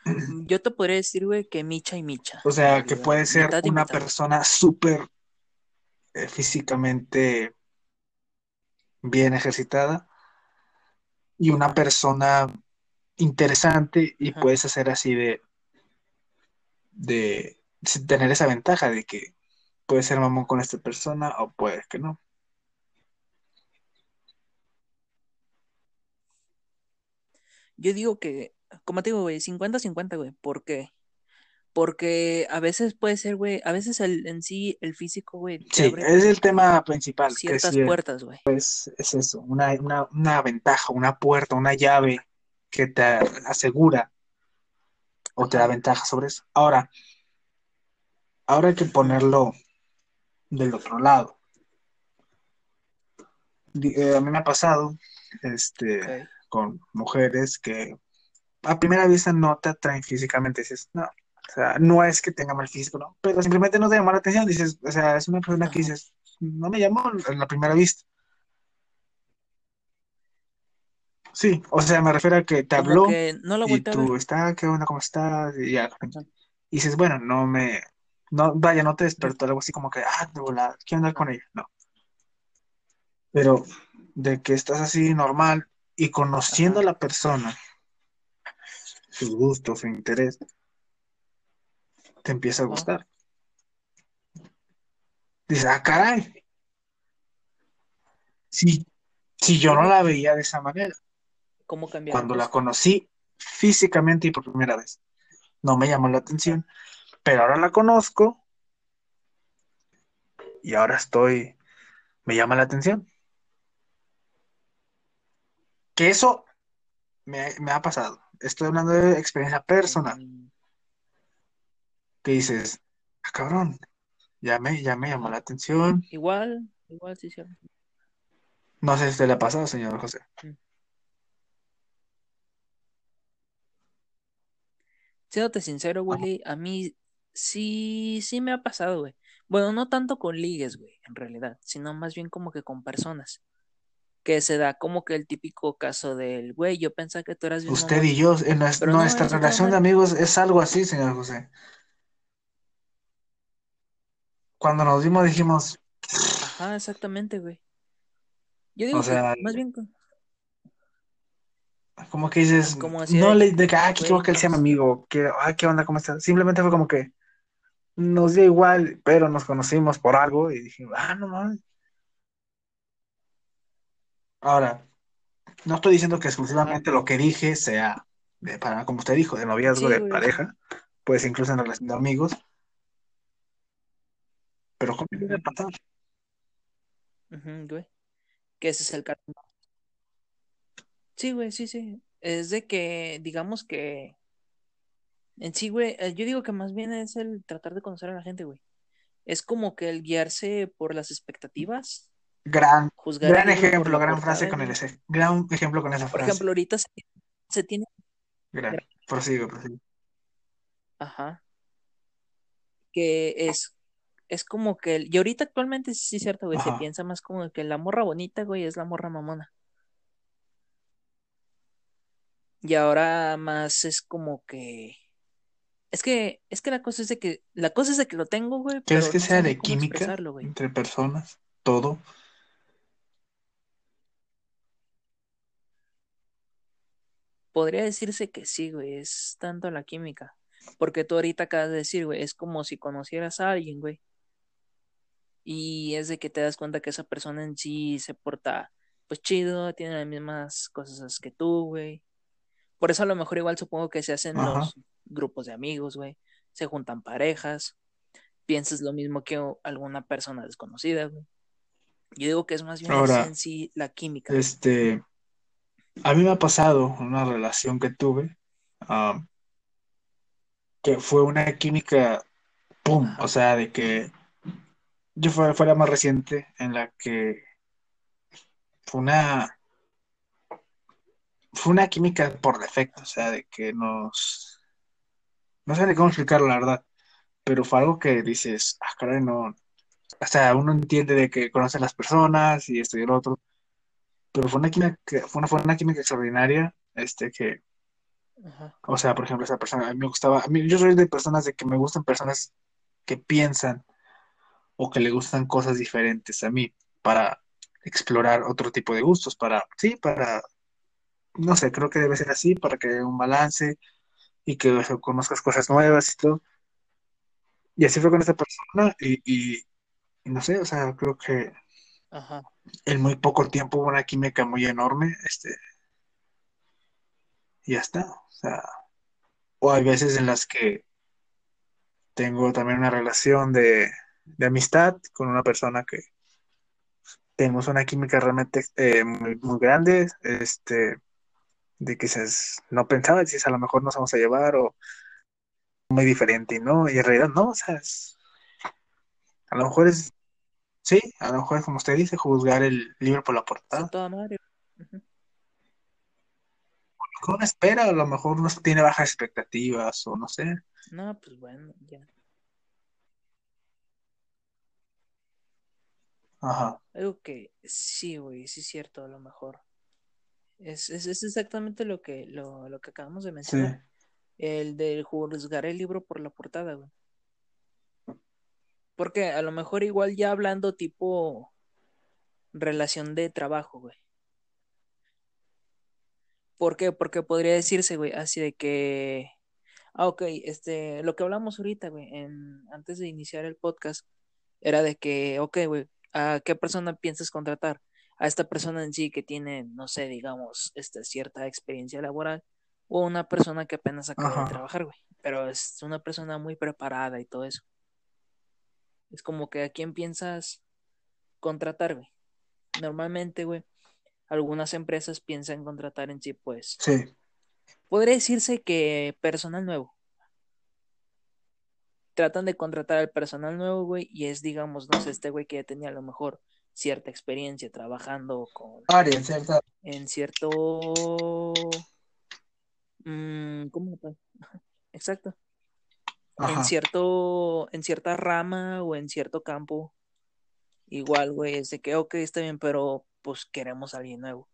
<clears throat> Yo te podría decir, güey, que micha y micha. O sea, que puede ser Mitad una mitad. persona súper eh, físicamente bien ejercitada y una persona interesante y Ajá. puedes hacer así de, de tener esa ventaja de que puedes ser mamón con esta persona o puedes que no. Yo digo que, como te digo, güey, 50-50, güey. ¿Por qué? Porque a veces puede ser, güey, a veces el, en sí el físico, güey, Sí, abre es el tema principal, que ciertas sí puertas, güey. es, es eso, una, una, una ventaja, una puerta, una llave que te asegura o te da ventaja sobre eso. Ahora, ahora hay que ponerlo del otro lado. Eh, a mí me ha pasado este, con mujeres que a primera vista no te atraen físicamente, dices, no, o sea, no es que tenga mal físico, no, pero simplemente no te llamó la atención, dices, o sea, es una persona que dices, no me llamó en la primera vista. Sí, o sea, me refiero a que te Como habló que no lo y tú, está, ¿qué onda? ¿Cómo estás? Y ya, y dices, bueno, no me, no, vaya, no te despertó algo así como que, ah, de volada, quiero andar con ella, no. Pero de que estás así normal y conociendo a la persona, sus gustos, su interés, te empieza a gustar. Dices, ah, caray, si, si yo no la veía de esa manera, ¿Cómo cuando la conocí físicamente y por primera vez, no me llamó la atención, pero ahora la conozco y ahora estoy, me llama la atención. Que eso me, me ha pasado. Estoy hablando de experiencia personal. Que dices, ah, cabrón, ya me, ya me llamó la atención. Igual, igual, sí, cierto. No sé si te le ha pasado, señor José. Mm. Siéndote sincero. Willy, a mí sí, sí me ha pasado, güey. Bueno, no tanto con ligues, güey, en realidad, sino más bien como que con personas. Que se da como que el típico caso del, güey, yo pensaba que tú eras bien Usted y yo, en no, nuestra relación de amigos es algo así, señor José. Cuando nos vimos dijimos, Ajá, exactamente, güey. Yo o digo que más bien co- como que dices, como no de le de que, ah, que que él sea mi amigo, que, ah, qué onda, cómo estás. Simplemente fue como que nos dio igual, pero nos conocimos por algo y dije, ah, no mames. Ahora, no estoy diciendo que exclusivamente lo que dije sea de, para, como usted dijo, de noviazgo, Sí, de güey, pareja, pues incluso en relación de amigos, pero ¿cómo puede pasar? Güey. Que ese es el caso. Sí, güey, sí, sí. Es de que, digamos que en sí, güey, eh, yo digo que más bien es el tratar de conocer a la gente, güey. Es como que el guiarse por las expectativas, Gran, gran por ejemplo, gran frase con el ese, gran ejemplo con esa Por frase. ejemplo, ahorita se, se tiene, Gran, prosigo, prosigo. ajá, que es, es como que, el- y ahorita actualmente sí es cierto, güey, se piensa más como que la morra bonita, güey, es la morra mamona. Y ahora más es como que, es que, es que la cosa es de que, la cosa es de que lo tengo, güey, ¿Crees pero que no sea de química entre personas? Todo. Podría decirse que sí, güey, es tanto la química. Porque tú ahorita acabas de decir, güey, es como si conocieras a alguien, güey. Y es de que te das cuenta que esa persona en sí se porta, pues chido, tiene las mismas cosas que tú, güey. Por eso a lo mejor igual supongo que se hacen Ajá. los grupos de amigos, güey. Se juntan parejas. Piensas lo mismo que alguna persona desconocida, güey. Yo digo que es más bien así en Ahora, sí la química. este, a mí me ha pasado una relación que tuve, que fue una química, ¡pum! O sea, de que yo fue, fue la más reciente en la que fue una, fue una química por defecto, o sea, de que nos, no sé ni cómo explicarlo, la verdad, pero fue algo que dices, ah, caray, no, o sea, uno entiende de que conoce a las personas y esto y el otro, pero fue una química, fue una, fue una química extraordinaria, este, que, ajá, o sea, por ejemplo, esa persona, a mí me gustaba, a mí, yo soy de personas de que me gustan personas que piensan o que le gustan cosas diferentes a mí, para explorar otro tipo de gustos, para, sí, para, no sé, creo que debe ser así, para que haya un balance y que o sea, conozcas cosas nuevas y todo. Y así fue con esta persona y, y, y no sé, o sea, creo que ajá, en muy poco tiempo hubo una química muy enorme, este, y ya está. O sea, o hay veces en las que tengo también una relación de, de amistad con una persona que tenemos una química realmente eh, muy, muy grande, este, de que quizás no pensaba si a lo mejor nos vamos a llevar o muy diferente, y no, y en realidad no, o sea, es- a lo mejor es, sí, a lo mejor es como usted dice, juzgar el libro por la portada. toda madre. Ujú. que uno espera, a lo mejor uno tiene bajas expectativas o no sé. No, pues bueno, ya. Ajá. Algo que sí, güey, sí es cierto, a lo mejor. Es, es, es exactamente lo que, lo, lo que acabamos de mencionar. Sí. El de juzgar el libro por la portada, güey. Porque a lo mejor igual ya hablando tipo relación de trabajo, güey. ¿Por qué? Porque podría decirse, güey, así de que... Ah, ok, este, lo que hablamos ahorita, güey, en, antes de iniciar el podcast, era de que, ok, güey, ¿a qué persona piensas contratar? A esta persona en sí que tiene, no sé, digamos, esta cierta experiencia laboral, o una persona que apenas acaba Ajá. de trabajar, güey, pero es una persona muy preparada y todo eso. Es como que a quién piensas contratar, güey. Normalmente, güey, algunas empresas piensan contratar en sí, pues, Sí. podría decirse que personal nuevo. Tratan de contratar al personal nuevo, güey, y es, digamos, no sé, este güey que ya tenía a lo mejor cierta experiencia trabajando con en cierto mm, ¿cómo? <laughs> Exacto. En cierto, en cierta rama o en cierto campo. Igual, güey, es de que, ok, está bien, pero pues queremos a alguien nuevo.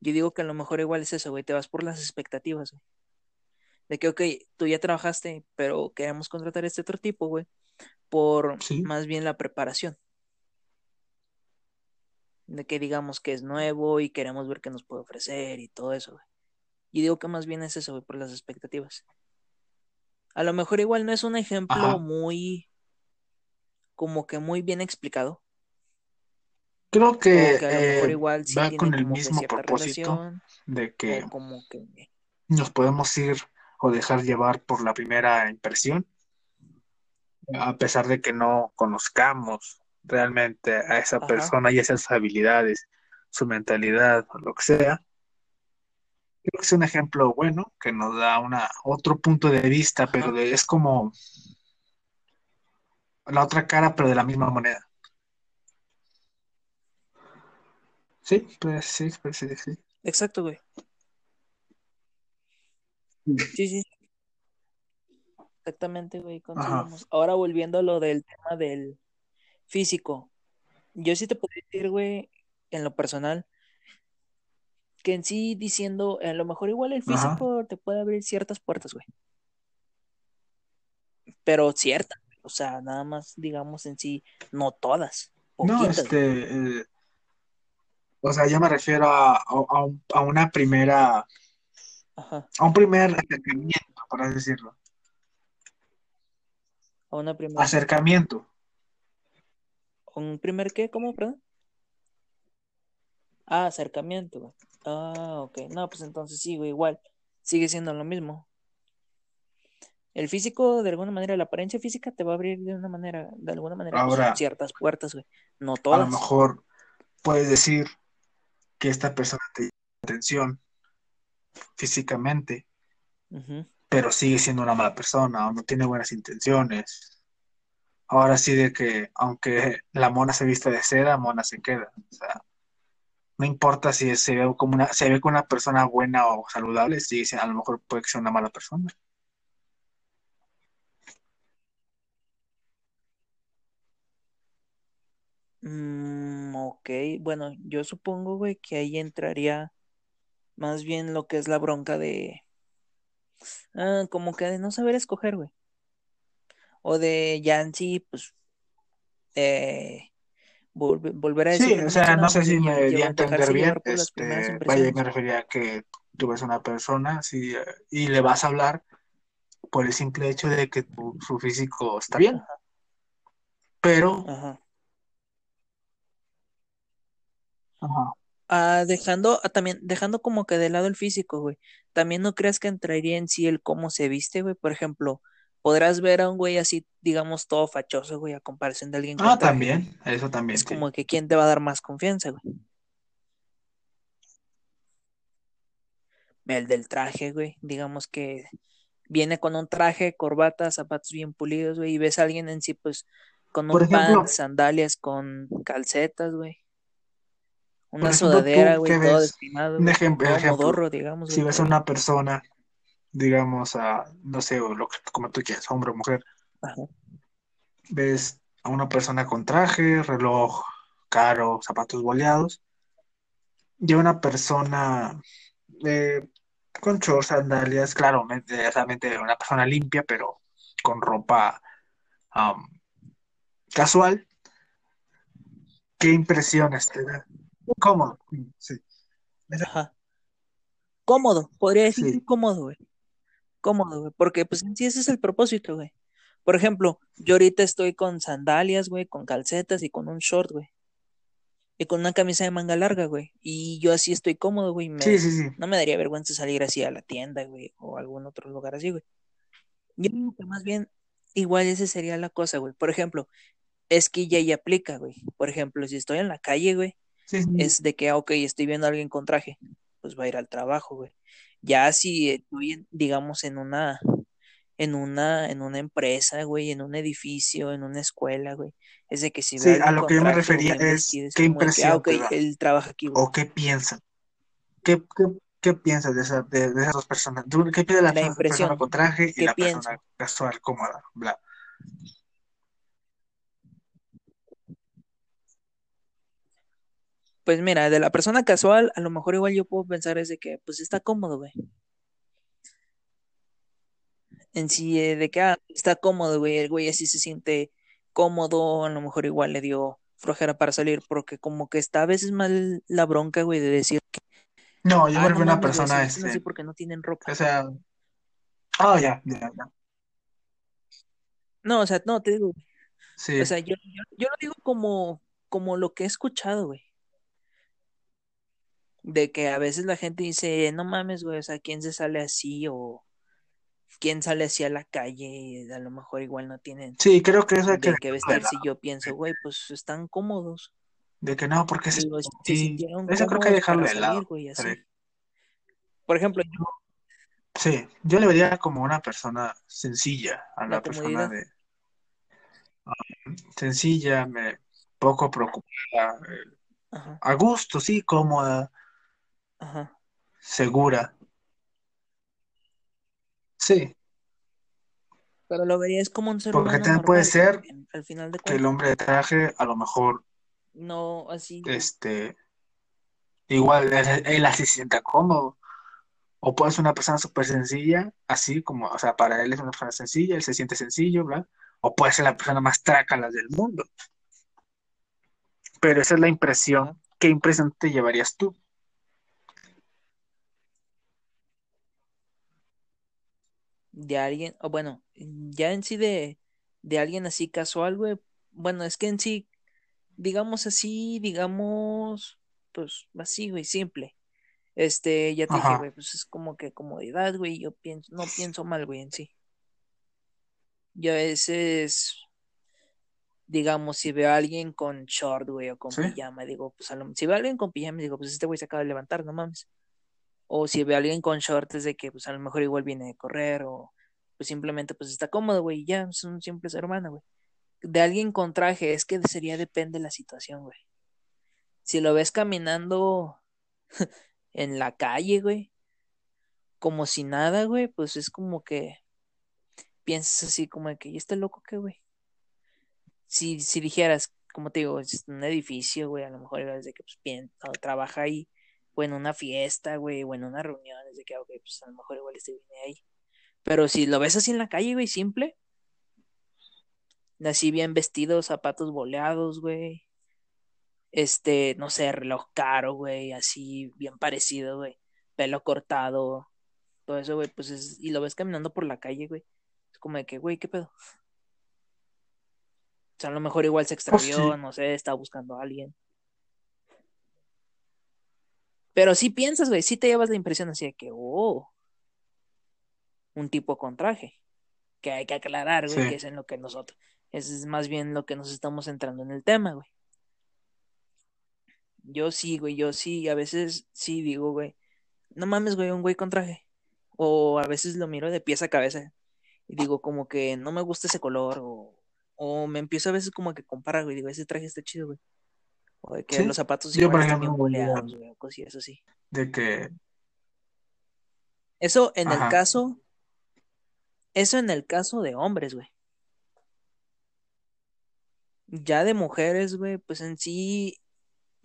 Yo digo que a lo mejor igual es eso, güey, te vas por las expectativas, güey. De que, ok, tú ya trabajaste, pero queremos contratar a este otro tipo, güey, por Sí. más bien la preparación. De que digamos que es nuevo y queremos ver qué nos puede ofrecer y todo eso, güey. Yo digo que más bien es eso, güey, por las expectativas. A lo mejor igual no es un ejemplo Ajá. muy, como que muy bien explicado. Creo que que a lo mejor eh, igual sí va con el mismo propósito relación. de que como que, nos podemos ir o dejar llevar por la primera impresión, a pesar de que no conozcamos realmente a esa ajá, persona y esas habilidades, su mentalidad o lo que sea. Creo que es un ejemplo bueno que nos da una, otro punto de vista, ajá. pero de- es como la otra cara, pero de la misma moneda. Sí, pues sí, pues sí, sí. Exacto, güey. Sí, sí, exactamente, güey, coincidimos. Ahora volviendo a lo del tema del físico. Yo sí te podría decir, güey, en lo personal, que en sí diciendo, a lo mejor igual el Ajá. físico te puede abrir ciertas puertas, güey. Pero ciertas, o sea, nada más, digamos en sí, no todas, No, poquitas, este, eh, o sea, yo me refiero a, a una primera, Ajá. a un primer acercamiento, por así decirlo. A una primera. Acercamiento. ¿Un primer qué? ¿Cómo, perdón? Ah, acercamiento, güey. Ah, ok. No, pues entonces sí, güey, igual. Sigue siendo lo mismo. El físico, de alguna manera, la apariencia física te va a abrir de una manera, de alguna manera, pues, ciertas puertas, güey. No a lo todas. mejor puedes decir que esta persona te llama la atención físicamente, pero sigue siendo una mala persona o no tiene buenas intenciones. Ahora sí de que aunque la mona se vista de seda, mona se queda. O sea, no importa si se ve como una, se ve como una persona buena o saludable, siendo- a lo mejor puede que sea una mala persona. Mm, ok, bueno, yo supongo, güey, que ahí entraría más bien lo que es la bronca de, ah, como que de no saber escoger, güey. O de ya en sí, pues, eh, volve- volver a decir Sí, o sea, no sé si me di a entender bien, este, vaya, me refería a que tú ves una persona sí, y le vas a hablar por el simple hecho de que tu- su físico está bien, Ajá, pero ajá. ajá, Ah, dejando, ah, también, dejando como que de lado el físico, güey. También no creas que entraría en sí el cómo se viste, güey. Por ejemplo, podrás ver a un güey así, digamos, todo fachoso, güey, a comparación de alguien ah, también, eso también, Es sí. como que quién te va a dar más confianza, güey. El del traje, güey. Digamos que viene con un traje, corbata, zapatos bien pulidos, güey, y ves a alguien en sí, pues, con un ejemplo, pants, sandalias, con calcetas, güey. Una ejemplo, sudadera, güey, todo ves, despeinado, un ejemplo, Todo ejemplo, modorro, digamos, si güey, ves a una persona, digamos, a, no sé, o lo que, como tú quieras, hombre o mujer, Ajá. ves a una persona con traje, reloj caro, zapatos boleados, y una persona eh, con shorts, sandalias, claro, me- obviamente una persona limpia, pero con ropa am, casual, ¿qué impresiones te da? Cómodo, sí. Ajá. Cómodo, podría decirse Sí, cómodo, güey. Cómodo, güey. Porque pues en sí ese es el propósito, güey. Por ejemplo, yo ahorita estoy con sandalias, güey, con calcetas y con un short, güey. Y con una camisa de manga larga, güey. Y yo así estoy cómodo, güey. sí, Me, sí, sí. no me daría vergüenza salir así a la tienda, güey, o a algún otro lugar así, güey. Yo digo que más bien, igual esa sería la cosa, güey. Por ejemplo, es que ya ya aplica, güey. Por ejemplo, si estoy en la calle, güey, es de que, ah, ok, estoy viendo a alguien con traje, pues va a ir al trabajo, güey. Ya si estoy, en- digamos, en una, en una, en una empresa, güey, en un edificio, en una escuela, güey, es de que si Sí, a lo que yo me refería es qué de que, ah, impresión ok, te da él trabaja aquí, güey. o qué piensas. ¿Qué, qué, qué piensas de, esa, de, de esas dos personas? ¿Tú ¿Qué piensas de la La persona persona impresión, con traje y ¿qué la persona pienso? casual, cómoda? Bla. Pues mira, de la persona casual, a lo mejor igual yo puedo pensar es de que, pues está cómodo, güey. En sí, eh, de que, ah, está cómodo, güey, el güey así se siente cómodo, a lo mejor igual le dio flojera para salir, porque como que está a veces mal la bronca, güey, de decir, No, yo ah, no refiero a una güey, persona, visten así este, porque no tienen ropa. o sea, oh, ya, ya, ya. No, o sea, no, te digo, o Sí, sea, yo, yo, yo lo digo como, como lo que he escuchado, güey, de que a veces la gente dice, no mames, güey, o sea, ¿quién se sale así? O quién sale así a la calle, a lo mejor igual no tienen sí, creo que eso que vestirse, y lado. yo pienso, güey, pues están cómodos. De que no, porque se, se sí, sintieron eso creo que hay que dejarlo de lado. güey, Pero, así. Por ejemplo, yo, sí, yo le vería como una persona sencilla, a la la persona de sencilla, me, poco preocupada, eh, a gusto, sí, cómoda, ajá. segura. Sí, Pero lo verías como un ser porque humano también puede normal, ser al final de que el hombre de traje a lo mejor, No así, este, igual él, así se sienta cómodo. O puede ser una persona súper sencilla, así como, o sea, para él es una persona sencilla, él se siente sencillo, ¿verdad? O puede ser la persona más trácala del mundo. Pero esa es la impresión. ¿Qué impresión te llevarías tú? De alguien, o bueno, ya en sí de, de alguien así casual, güey. Bueno, es que en sí, digamos así, digamos, pues así, güey, simple. Este, ya te dije, güey, pues es como que comodidad, güey, yo pienso, no pienso mal, güey, en sí. Yo a veces, digamos, si veo a alguien con short, güey, o con ¿Sí? pijama, digo, pues a lo- si veo a alguien con pijama, digo, pues este güey se acaba de levantar, no mames. O si veo a alguien con short, es de que, pues a lo mejor igual viene de correr, o pues simplemente, pues está cómodo, güey, ya, es un simple ser humano, güey. De alguien con traje, es que sería depende de la situación, güey. Si lo ves caminando <laughs> en la calle, güey, como si nada, güey, pues es como que piensas así como de que, ¿y este loco qué, güey? Si, si dijeras, como te digo, es un edificio, güey, a lo mejor es de que pues bien, trabaja ahí, o en una fiesta, güey, o en una reunión, es de que, ok, pues a lo mejor igual este viene ahí. Pero si lo ves así en la calle, güey, simple, así bien vestido, zapatos boleados, güey, este, no sé, reloj caro, güey, así bien parecido, güey, pelo cortado, todo eso, güey, pues es, y lo ves caminando por la calle, güey, es como de que, güey, ¿qué pedo? O sea, a lo mejor igual se Pues extravió, sí, no sé, está buscando a alguien. Pero sí piensas, güey, sí te llevas la impresión así de que, oh, un tipo con traje. Que hay que aclarar, güey, que es en lo que nosotros, es más bien lo que nos estamos centrando en el tema, güey. Yo sí, güey, yo sí, a veces sí digo, güey, no mames, güey, un güey con traje. O a veces lo miro de pies a cabeza y digo como que no me gusta ese color o, o me empiezo a veces como que comparar, güey, digo, ese traje está chido, güey. O de que los Sí. zapatos Yo, por ejemplo, boleados, güey, o cosillas así. de que, Eso en el caso, eso en el caso de hombres, güey. Ya de mujeres, güey, pues en sí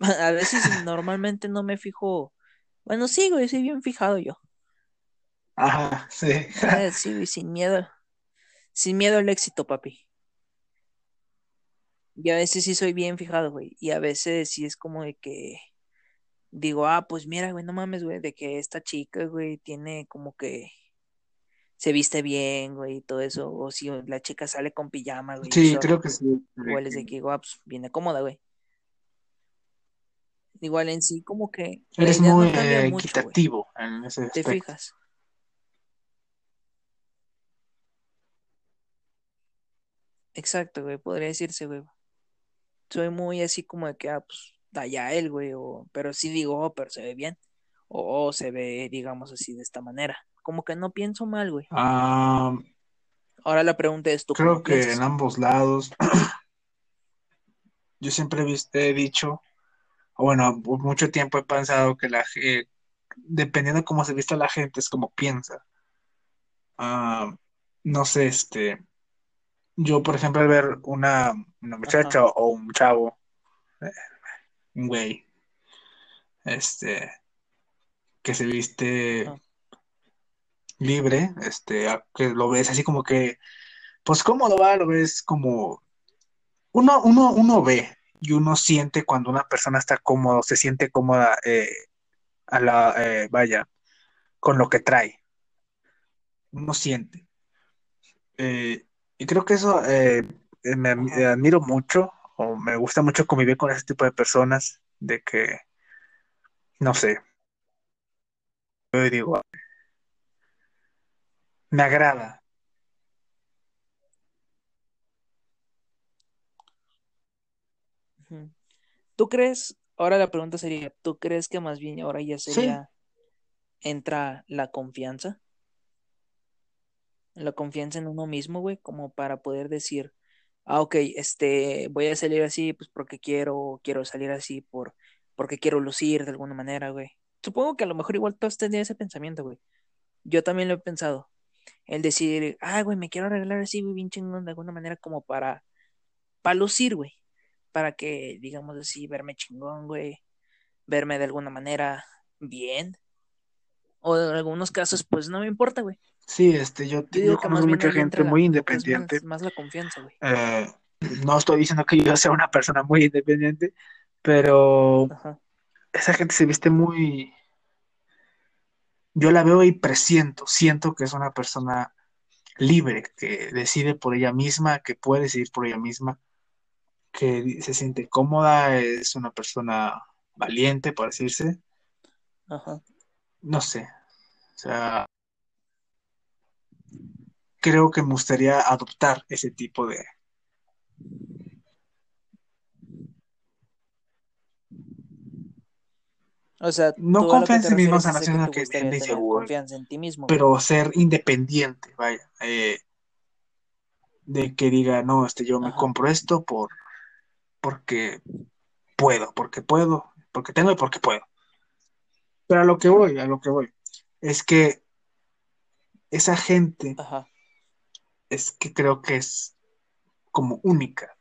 <laughs> A veces <laughs> normalmente no me fijo. Bueno, sí, güey, soy bien fijado yo. Ajá, sí. Eh, sí, güey, sin miedo. Sin miedo al éxito, papi. Y a veces sí soy bien fijado, güey. Y a veces sí es como de que digo, ah, pues mira, güey, no mames, güey, de que esta chica, güey, tiene como que se viste bien, güey, y todo eso. O si la chica sale con pijama, güey. Sí, creo que sí. Igual es de que digo, ah, pues viene cómoda, güey. Igual en sí, como que Eres muy no eh, mucho, güey. equitativo en ese ¿Te aspecto. fijas? Exacto, güey, podría decirse, güey. Soy muy así como de que, ah, pues, da ya él, güey, o, pero sí digo, oh, pero se ve bien. O, o se ve, digamos así, de esta manera. Como que no pienso mal, güey. Ah, Ahora la pregunta es, ¿tú creo que piensas? en ambos lados, <clears throat> yo siempre he, dicho, bueno, por mucho tiempo he pensado que la, dependiendo de cómo se vista la gente, es como piensa. Ah, no sé, este, yo por ejemplo al ver una, una muchacha Ajá, o un chavo, eh, un güey, este, que se viste ajá, libre, este, que lo ves así como que, pues cómodo va, lo ves como, uno, uno, uno ve y uno siente cuando una persona está cómodo, se siente cómoda, eh, a la, eh, vaya, con lo que trae, uno siente. Eh, y creo que eso eh, eh, me admiro mucho, o me gusta mucho convivir con ese tipo de personas, de que, no sé, yo digo, me agrada. ¿Tú crees, ahora la pregunta sería, ¿tú crees que más bien ahora ya Sí, sería, entra la confianza? La confianza en uno mismo, güey, como para poder decir, ah, ok, este, voy a salir así, pues porque quiero, quiero salir así por, porque quiero lucir de alguna manera, güey. Supongo que a lo mejor igual todos tendrían ese pensamiento, güey. Yo también lo he pensado. El decir, ah, güey, me quiero arreglar así, güey, bien chingón de alguna manera como para, para lucir, güey. Para que, digamos así, verme chingón, güey. Verme de alguna manera bien. O en algunos casos, pues no me importa, güey. Sí, este, yo, Yo conozco mucha gente muy independiente. más, más la confianza, güey. Eh, no estoy diciendo que yo sea una persona muy independiente, pero Ajá, esa gente se viste muy, yo la veo y presiento, siento que es una persona libre, que decide por ella misma, que puede decidir por ella misma, que se siente cómoda, es una persona valiente, por decirse, ajá. no sé, o sea, creo que me gustaría adoptar ese tipo de, O sea, no confianza en sí misma, o refieres sea, es no de que que inseguro, confianza en ti mismo, pero ser independiente, vaya, eh, de que diga, no, este, yo me compro esto por, porque puedo, porque puedo, porque tengo y porque puedo. Pero a lo que voy, a lo que voy, es que esa gente ajá. Es que creo que es como única.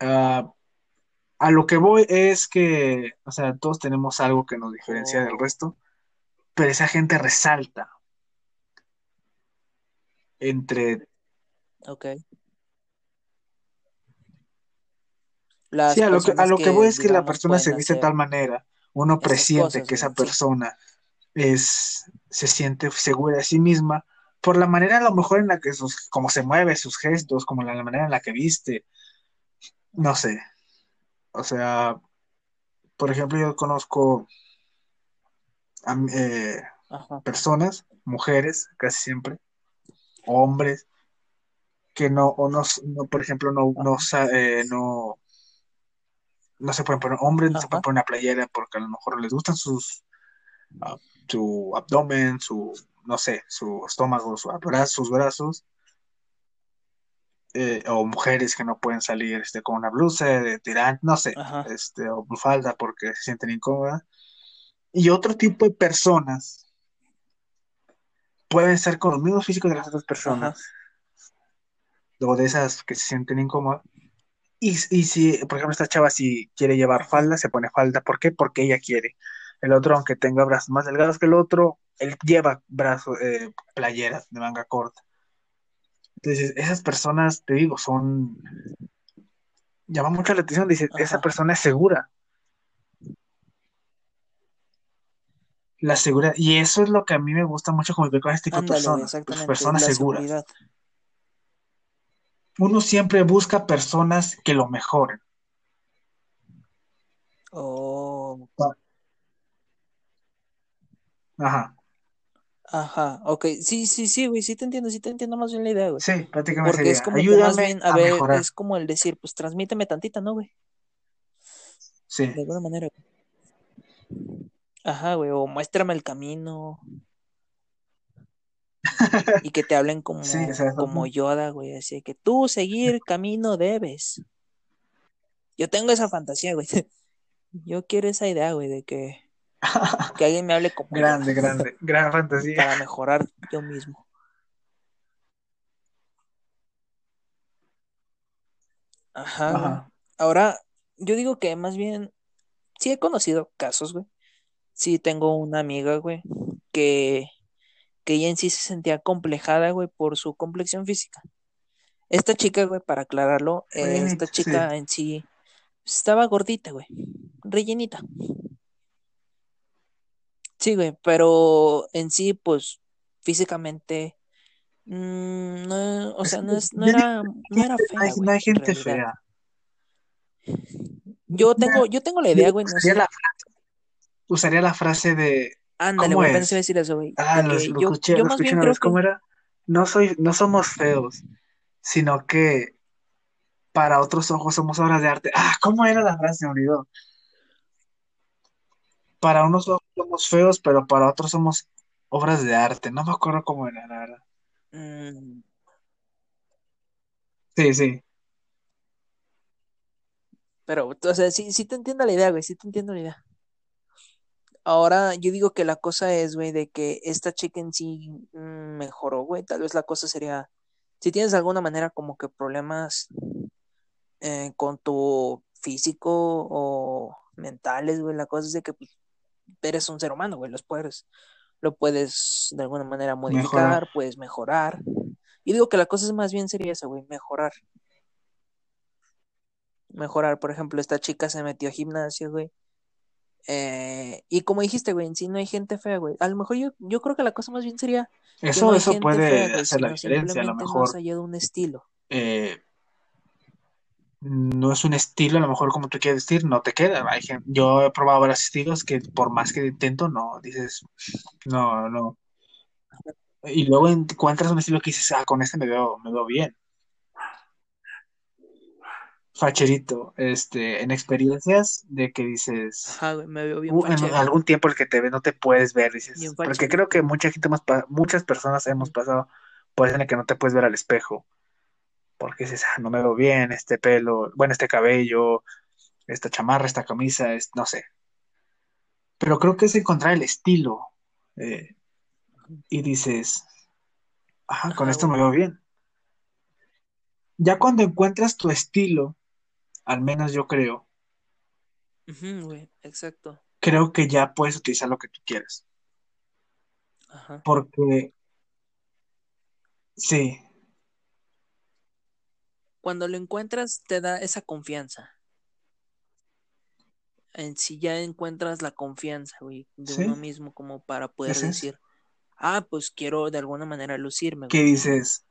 Ah, a lo que voy es que, o sea, todos tenemos algo que nos diferencia del resto, pero esa gente resalta entre, ok. sí, a lo que, a lo que voy es que la persona se viste de tal manera, uno presiente cosas, que esa persona es, se siente segura de sí misma por la manera a lo mejor en la que sus, como se mueve, sus gestos, como la, la manera en la que viste, no sé, o sea, por ejemplo, yo conozco a, eh, personas, mujeres, casi siempre, hombres, que no, o no, no, por ejemplo, no, no, eh, no, no se pueden poner, hombres no se pueden poner una playera porque a lo mejor les gustan sus, ah, su abdomen, su, no sé, su estómago, su abra- sus brazos, eh, o mujeres que no pueden salir este, con una blusa de tirante, no sé, ajá, este, o falda porque se sienten incómodas. Y otro tipo de personas pueden ser con los mismos físicos de las otras personas, ajá, o de esas que se sienten incómodas, Y, y si, por ejemplo, esta chava si quiere llevar falda, se pone falda. ¿Por qué? Porque ella quiere. El otro, aunque tenga brazos más delgados que el otro, él lleva brazos, eh, playeras de manga corta. Entonces, esas personas, te digo, son... Llama mucho la atención, dice, esa persona es segura. La seguridad. Y eso es lo que a mí me gusta mucho convivir con este tipo de Ándale, personas. Pues personas la seguras. seguridad. Uno siempre busca personas que lo mejoren. Oh, Ajá. ajá, ok, sí, sí, sí, güey, sí te entiendo, sí te entiendo más bien la idea, güey. Sí, prácticamente Porque es como que más ayúdame bien, a a ver, mejorar. es como el decir, pues transmíteme tantita, ¿no, güey? Sí. De alguna manera. Ajá, güey, o muéstrame el camino. Y que te hablen <laughs> Sí, o como, sea, como Yoda, güey, así que tú seguir camino debes. Yo tengo esa fantasía, güey. <laughs> Yo quiero esa idea, güey, de que, <laughs> que alguien me hable como grande, grande, gran fantasía. para mejorar yo mismo. Ajá. Ahora, yo digo que más bien, sí he conocido casos, güey. Sí tengo una amiga, güey, que, que ella en sí se sentía complejada, güey, por su complexión física. Esta chica, güey, para aclararlo, eh, esta sí. chica en sí estaba gordita, güey, rellenita. Sí, güey, pero en sí, pues, físicamente, mm, no, o sea, no, es, no era, no era fea, güey, hay en gente fea. Yo tengo, yo tengo la idea, güey, no usaría sé. la, usaría la frase de Ándale, ¿cómo güey, es? decir eso, güey, Ah, lo, lo yo, escuché, yo lo más escuché bien una creo vez, ¿cómo que, era? No soy, no somos feos, sino que para otros ojos somos obras de arte. Ah, ¿cómo era la frase? Me olvidó. Para unos ojos somos feos, pero para otros somos obras de arte. No me acuerdo cómo era, la verdad. mm, Sí, sí. pero, o sea, sí, sí te entiendo la idea, güey, sí te entiendo la idea. Ahora, yo digo que la cosa es, güey, de que esta chica en sí mm, mejoró, güey. Tal vez la cosa sería, si tienes de alguna manera como que problemas eh, con tu físico o mentales, güey, la cosa es de que pues, eres un ser humano, güey, los puedes, lo puedes de alguna manera Mejorar. modificar, puedes mejorar. Y digo que la cosa es más bien sería eso, güey, mejorar. Mejorar, por ejemplo, esta chica se metió a gimnasio, güey. Eh, y como dijiste, güey, en sí no hay gente fea, güey. A lo mejor yo, yo creo que la cosa más bien sería no Eso, eso fea, puede güey, hacer la diferencia. A lo mejor hallado un estilo. eh, no es un estilo, a lo mejor como tú quieres decir, no te queda. Hay yo he probado varios estilos que por más que intento, no, dices, no, no. Y luego encuentras un estilo que dices, ah, con este me veo, me veo bien. Facherito, este, en experiencias de que dices, Ajá, güey, me veo bien uh, en algún tiempo el que te ve no te puedes ver, bien dices, porque creo que mucha gente muchas personas hemos pasado por eso en el que no te puedes ver al espejo, porque dices, ah, no me veo bien, este pelo, bueno, este cabello, esta chamarra, esta camisa, es, no sé. Pero creo que es encontrar el estilo eh, y dices, ajá, con esto me veo bien. Ya cuando encuentras tu estilo, al menos yo creo, güey, exacto. creo que ya puedes utilizar lo que tú quieras. Ajá. Porque sí, Cuando lo encuentras, te da esa confianza. En sí ya encuentras la confianza, güey, de uno mismo como para poder es decir, ah, pues quiero de alguna manera lucirme, güey. dices,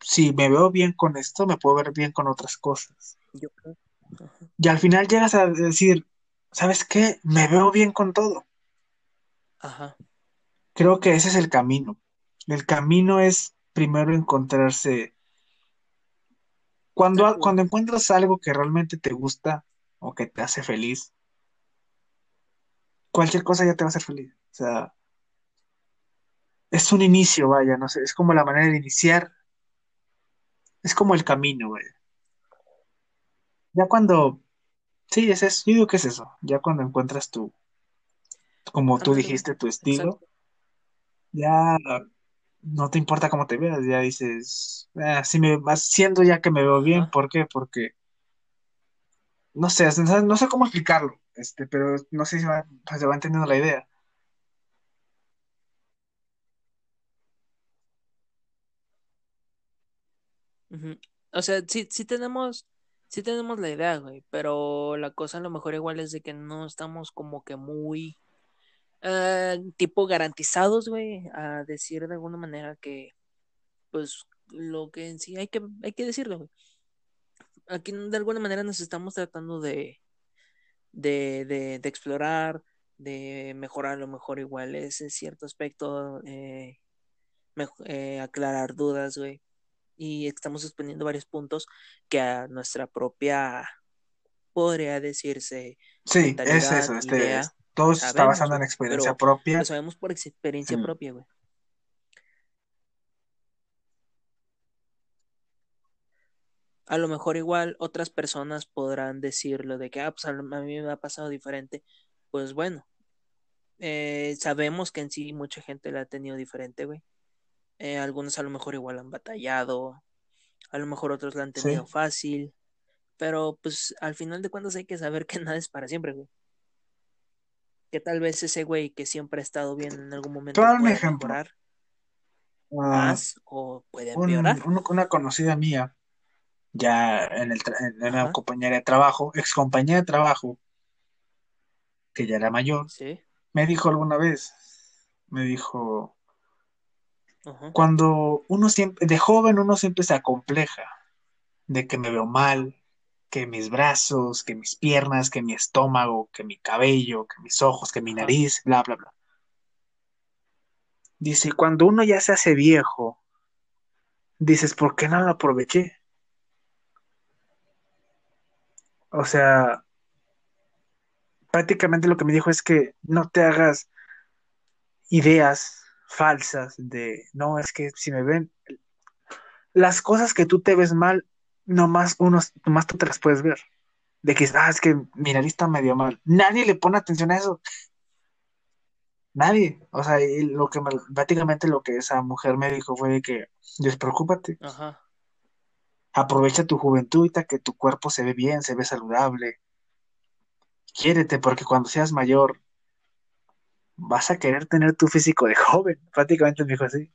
si me veo bien con esto, me puedo ver bien con otras cosas. Yo creo. Ajá. Y al final llegas a decir, ¿sabes qué? Me veo bien con todo. Ajá. Creo que ese es el camino. El camino es primero encontrarse. Cuando, cuando encuentras algo que realmente te gusta o que te hace feliz, cualquier cosa ya te va a hacer feliz. O sea, es un inicio, vaya, no sé, es como la manera de iniciar, es como el camino, vaya. Ya cuando, sí, es eso, yo digo que es eso, ya cuando encuentras tu, como tú dijiste, tu estilo, ya no te importa cómo te veas, ya dices, ah, si me vas siendo ya que me veo bien. ¿por qué? Porque, no sé, no sé, no sé cómo explicarlo, este, pero no sé si va- se va entendiendo la idea. ujú. O sea, sí, sí tenemos, sí tenemos la idea, güey, pero la cosa a lo mejor igual es de que no estamos como que muy, eh, tipo garantizados, güey, a decir de alguna manera que, pues, lo que en sí hay que, hay que decirlo, güey. Aquí de alguna manera nos estamos tratando de, de, de, de explorar, de mejorar a lo mejor igual ese cierto aspecto, eh, eh, aclarar dudas, güey. Y estamos exponiendo varios puntos que a nuestra propia, podría decirse, Sí, es eso, este, es- idea, todo se está basando en experiencia Pero lo propia. sabemos por experiencia Mm, propia, güey. A lo mejor igual otras personas podrán decirlo de que, ah, pues a, mí me ha pasado diferente. Pues bueno, eh, sabemos que en sí mucha gente la ha tenido diferente, güey. Eh, algunos a lo mejor igual han batallado, a lo mejor otros la han tenido sí, fácil, pero pues al final de cuentas hay que saber que <laughs> nada es para siempre, güey. Que tal vez ese güey que siempre ha estado bien en algún momento dar un ejemplo. mejorar Ah, más o puede empeorar. un- una conocida mía, ya en, el en una compañera de trabajo, ex compañera de trabajo, que ya era mayor, sí, me dijo alguna vez, me dijo, ajá, cuando uno siempre, de joven uno siempre se acompleja de que me veo mal, que mis brazos, que mis piernas, que mi estómago, que mi cabello, que mis ojos, que mi nariz, bla, bla, bla. Dice, cuando uno ya se hace viejo, dices, ¿por qué no lo aproveché? O sea, prácticamente lo que me dijo es que no te hagas ideas falsas de, no, es que si me ven, las cosas que tú te ves mal, nomás unos, nomás tú te las puedes ver. De que, ah, es que mi nariz está medio mal. Nadie le pone atención a eso. Nadie. O sea, y lo que me- prácticamente lo que esa mujer me dijo fue de que, despreocúpate, ajá. aprovecha tu juventud, ahorita que tu cuerpo se ve bien, se ve saludable. Quiérete, porque cuando seas mayor vas a querer tener tu físico de joven. <laughs> Prácticamente me dijo así.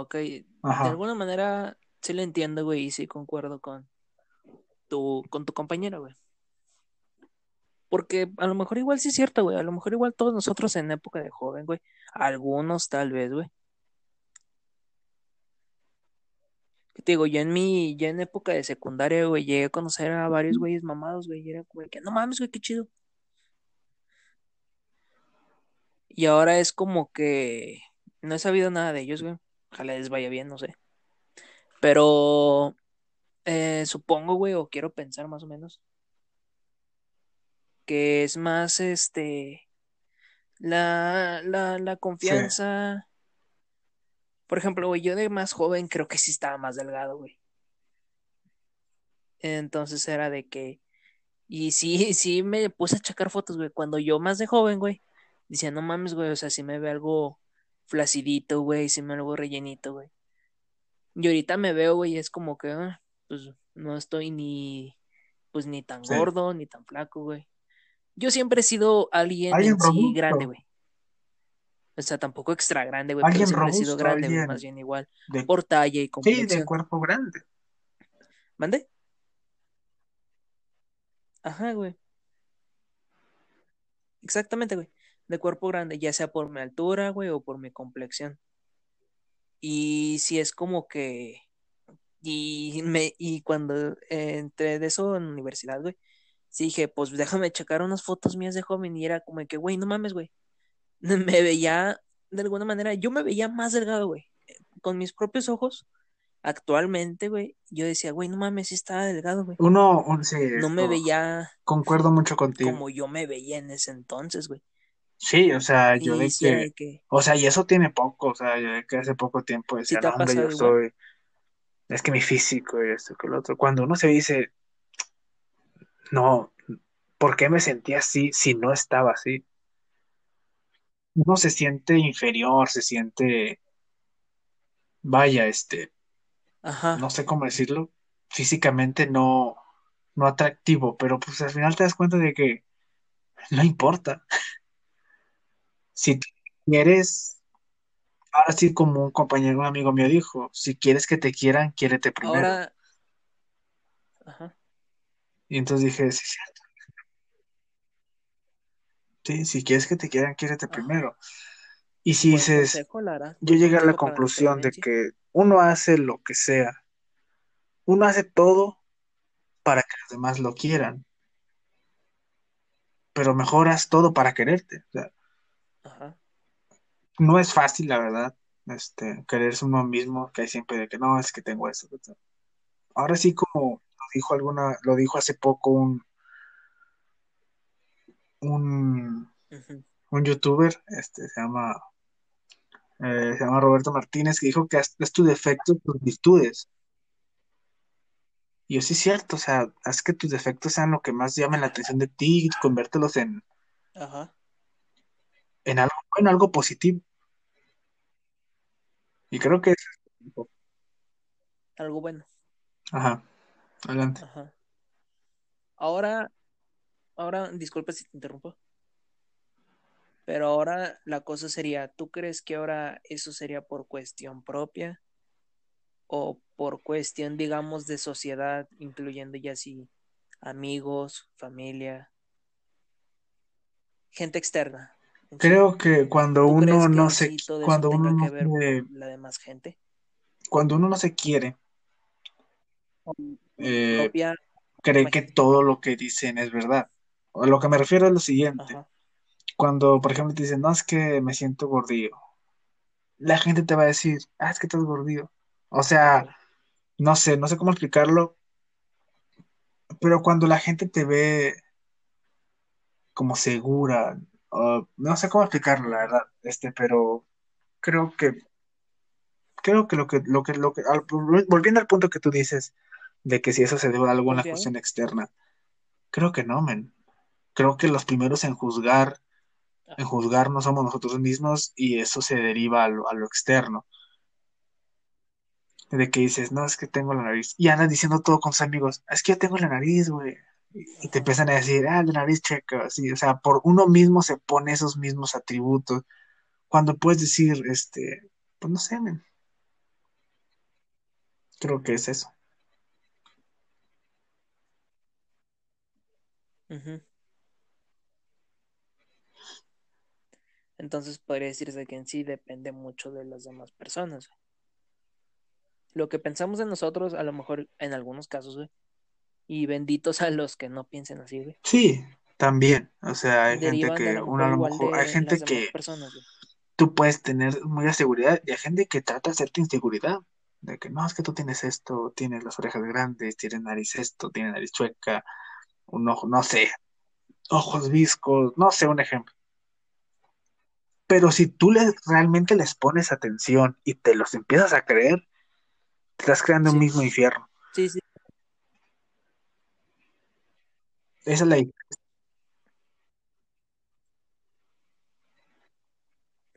Ok, de alguna manera sí lo entiendo, güey, y sí concuerdo con tu, con tu compañera, güey. Porque a lo mejor igual sí es cierto, güey. A lo mejor igual todos nosotros en época de joven, güey. Algunos tal vez, güey. Que te digo, yo en mi, ya en época de secundaria, güey, llegué a conocer a varios güeyes mamados, güey. Y era como que, no mames, güey, qué chido. Y ahora es como que no he sabido nada de ellos, güey. Ojalá les vaya bien, no sé. Pero eh, supongo, güey, o quiero pensar más o menos, que es más este la, la, la confianza. Por ejemplo, güey, yo de más joven creo que sí estaba más delgado, güey. Entonces era de que. Y sí, sí me puse a checar fotos, güey. Cuando yo más de joven, güey, decía, no mames, güey, o sea, sí me ve algo flacidito, güey, sí me algo rellenito, güey. Y ahorita me veo, güey, y es como que, ah, pues no estoy ni, pues ni tan Sí. gordo, ni tan flaco, güey. Yo siempre he sido alguien en sí grande, güey. O sea, tampoco extra grande, güey, pero siempre he sido grande, güey, más bien igual, de, por talla y sí, de complexión. cuerpo grande. ¿Mande? Ajá, güey. Exactamente, güey. De cuerpo grande, ya sea por mi altura, güey, o por mi complexión. Y si es como que. Y me, y cuando eh, entré de eso en la universidad, güey, sí dije, pues déjame checar unas fotos mías de joven. Y era como que, güey, no mames, güey. <laughs> Me veía, de alguna manera, yo me veía más delgado, güey. Con mis propios ojos, actualmente, güey, yo decía, güey, no mames, sí estaba delgado, güey. Uno, un- sí, No me veía concuerdo mucho contigo. como yo me veía en ese entonces, güey. Sí, o sea, yo de sí que, de que, o sea, y eso tiene poco, o sea, yo de que hace poco tiempo sí decía, te no, hombre, yo igual. soy, es que mi físico y esto que lo otro. Cuando uno se dice, no, ¿por qué me sentía así si no estaba así? Uno se siente inferior, se siente, vaya, este, no Ajá. sé cómo decirlo, físicamente no, no atractivo, pero pues al final te das cuenta de que no importa. Si quieres, ahora sí como un compañero, un amigo mío dijo, si quieres que te quieran, quiérete primero. Ahora, ajá. Y entonces dije, sí, cierto, sí, si quieres que te quieran, quiérete Ajá. primero. Y si dices, yo llegué a la conclusión de que uno hace lo que sea, uno hace todo para que los demás lo quieran, pero mejoras todo para quererte. O sea, Ajá. no es fácil, la verdad, este, quererse uno mismo, que hay siempre de que no, es que tengo eso. Ahora sí, como lo dijo alguna, lo dijo hace poco un, un, un youtuber, este, se llama, eh, se llama Roberto Martínez, que dijo que haz, haz tus defectos tus virtudes. Y yo sí es cierto, o sea, haz que tus defectos sean lo que más llamen la atención de ti y conviértelos en, Ajá. En algo bueno, algo positivo. Y creo que es... Algo bueno. Ajá, adelante. Ajá. Ahora, ahora, disculpa si te interrumpo, pero ahora la cosa sería, ¿tú crees que ahora eso sería por cuestión propia o por cuestión, digamos, de sociedad, incluyendo ya así amigos, familia, gente externa? Creo que cuando ¿Tú uno que no se, cuando uno no que ver por se, la demás gente? cuando uno no se quiere, eh, cree que todo lo que dicen es verdad. A lo que me refiero es lo siguiente. Ajá, Cuando, por ejemplo, te dicen, no, es que me siento gordillo, la gente te va a decir, ah, es que estás gordillo. O sea, no sé, no sé cómo explicarlo, pero cuando la gente te ve como segura, o no sé cómo explicarlo, la verdad, este, pero creo que, creo que lo que, lo que, lo que, al- volviendo al punto que tú dices, de que si eso se debe a alguna Confiado. cuestión externa, creo que no, men. Creo que los primeros en juzgar, en Ajá, juzgarnos somos nosotros mismos y eso se deriva a lo, a lo externo. De que dices, no, es que tengo la nariz. Y andas diciendo todo con tus amigos, es que yo tengo la nariz, güey. Y te empiezan a decir, ah, la nariz checa, así, o sea, por uno mismo se pone esos mismos atributos. Cuando puedes decir, este, pues no sé, creo que es eso. Entonces podría decirse que en sí depende mucho de las demás personas. Lo que pensamos de nosotros, a lo mejor en algunos casos, y benditos a los que no piensen así, güey, Sí, también. O sea, hay gente derivan de a que, uno a lo mejor, hay gente que personas, tú puedes tener mucha seguridad y hay gente que trata de hacerte inseguridad. De que no, es que tú tienes esto, tienes las orejas grandes, tienes nariz esto, tienes nariz chueca, un ojo, no sé, ojos viscos, no sé, un ejemplo. Pero si tú le, realmente les pones atención y te los empiezas a creer, te estás creando un Sí, mismo infierno. sí, sí. Esa es la...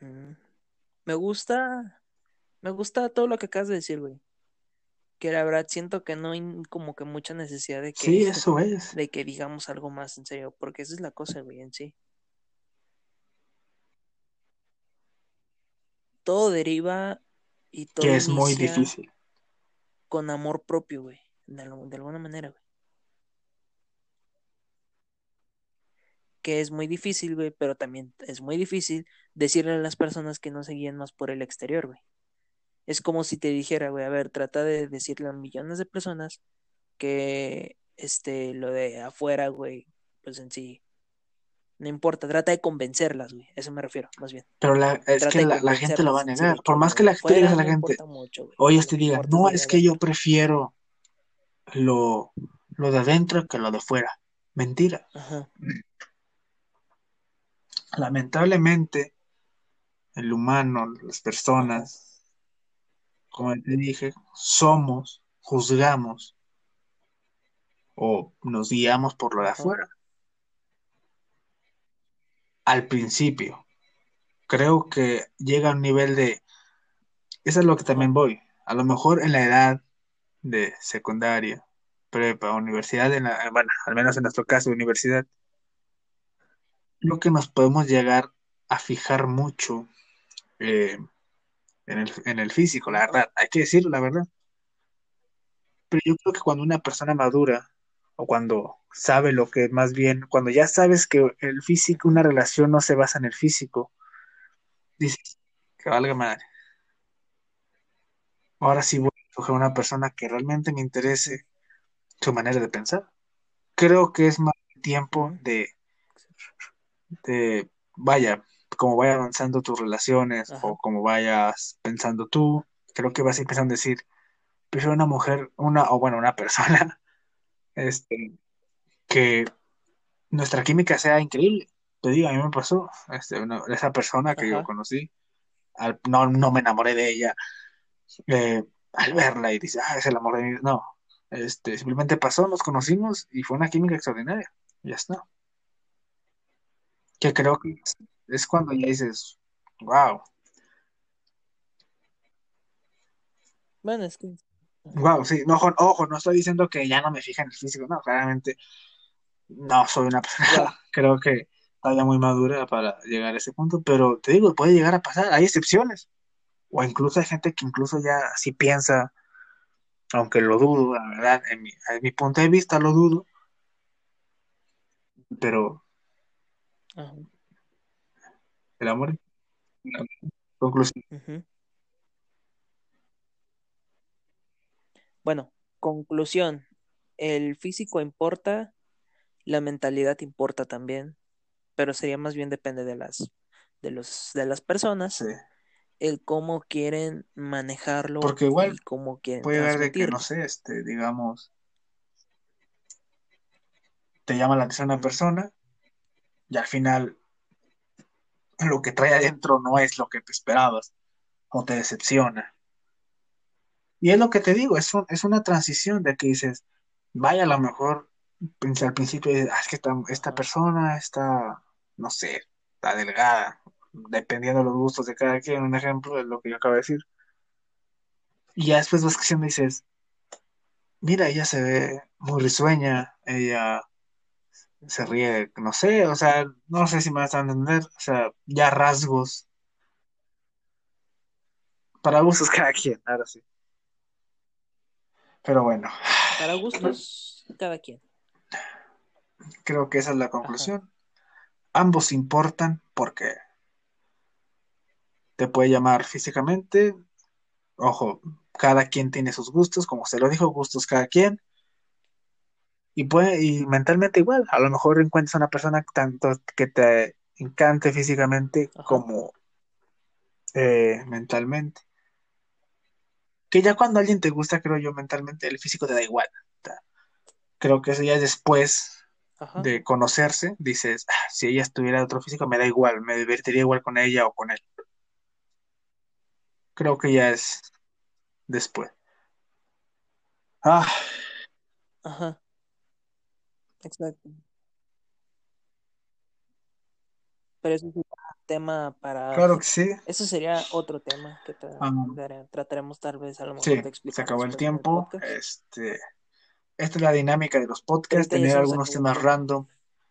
Mm. Me gusta, me gusta todo lo que acabas de decir, güey. Que la verdad siento que no hay como que mucha necesidad de que, Sí, eso es. de que digamos algo más en serio, porque esa es la cosa, güey, en sí. Todo deriva y todo Que es muy difícil. con amor propio, güey, de, de alguna manera, güey. Que es muy difícil, güey, pero también es muy difícil decirle a las personas que no se guíen más por el exterior, güey. Es como si te dijera, güey, a ver, trata de decirle a millones de personas que, este, lo de afuera, güey, pues en sí, no importa, trata de convencerlas, güey, a eso me refiero, más bien. Pero la, es que Trata la, la gente lo va a sí, negar. Por más que la, le digas a la gente, importa mucho, güey, oye, lo este diga, no, es que yo prefiero lo, lo de adentro que lo de fuera. Mentira. Ajá, Lamentablemente, el humano, las personas, como te dije, somos, juzgamos o nos guiamos por lo de afuera. Al principio, creo que llega a un nivel de, eso es lo que también voy, a lo mejor en la edad de secundaria, prepa, universidad, en la- bueno, al menos en nuestro caso, universidad, creo que nos podemos llegar a fijar mucho eh, en el, en el físico, la verdad, hay que decirlo, la verdad. Pero yo creo que cuando una persona madura, o cuando sabe lo que más bien, cuando ya sabes que el físico, una relación no se basa en el físico, dices, que valga madre. Ahora sí voy a escoger una persona que realmente me interese su manera de pensar. Creo que es más tiempo de, de, vaya, como vaya avanzando tus relaciones Ajá. o como vayas pensando tú, creo que vas a ir empezando a decir, prefiero una mujer, una, o bueno, una <laughs> persona, este, que nuestra química sea increíble. Te digo, a mí me pasó, este, una- esa persona que yo conocí, al- no, no me enamoré de ella eh, al verla y dice, ah, es el amor de mi vida. No, este, simplemente pasó, nos conocimos y fue una química extraordinaria. Ya está. Que creo que es, es cuando ya dices, wow, Bueno, es que. Wow, sí, no, ojo, no estoy diciendo que ya no me fija en el físico, no, claramente no soy una persona, <laughs> creo que todavía muy madura para llegar a ese punto, pero te digo, puede llegar a pasar, hay excepciones. O incluso hay gente que incluso ya sí piensa, aunque lo dudo, la verdad, en mi, en mi punto de vista lo dudo, pero Ajá. el amor, conclusión. Bueno, conclusión. El físico importa, la mentalidad importa también, pero sería más bien depende de las, de los, de las sí. personas, el cómo quieren manejarlo Porque igual y cómo quieren puede llegar de que, no sé, este, digamos, te llama la atención una persona y al final lo que trae adentro no es lo que te esperabas o te decepciona. Y es lo que te digo, es, un- es una transición de que dices, vaya, a lo mejor pensé al principio, dices, "Ah, es que esta, esta persona está, no sé, está delgada, dependiendo de los gustos de cada quien, un ejemplo es lo que yo acabo de decir. Y ya después vas creciendo y dices, mira, ella se ve muy risueña, ella se ríe, no sé, o sea, no sé si me vas a entender, o sea, ya rasgos, para gustos cada quien, ahora sí. Pero bueno, Para gustos, cada quien. creo que esa es la Ajá. conclusión. Ambos importan porque te puede llamar físicamente, ojo, cada quien tiene sus gustos, como se lo dijo, gustos cada quien, y puede, y mentalmente igual, a lo mejor encuentras una persona tanto que te encante físicamente Ajá. como eh, mentalmente. Que ya cuando alguien te gusta, creo yo, mentalmente, el físico te da igual. Creo que eso ya es después Ajá. de conocerse, dices, "Ah, si ella estuviera de otro físico, me da igual, me divertiría igual con ella o con él. Creo que ya es después. Ah, Ajá. Exacto. Pero eso es un tema para... claro que sí. Eso sería otro tema que tra- dare- trataremos tal vez a lo sí, mejor de se explicar acabó el tiempo. Este, esta es la dinámica de los podcasts, tener se nos algunos temas random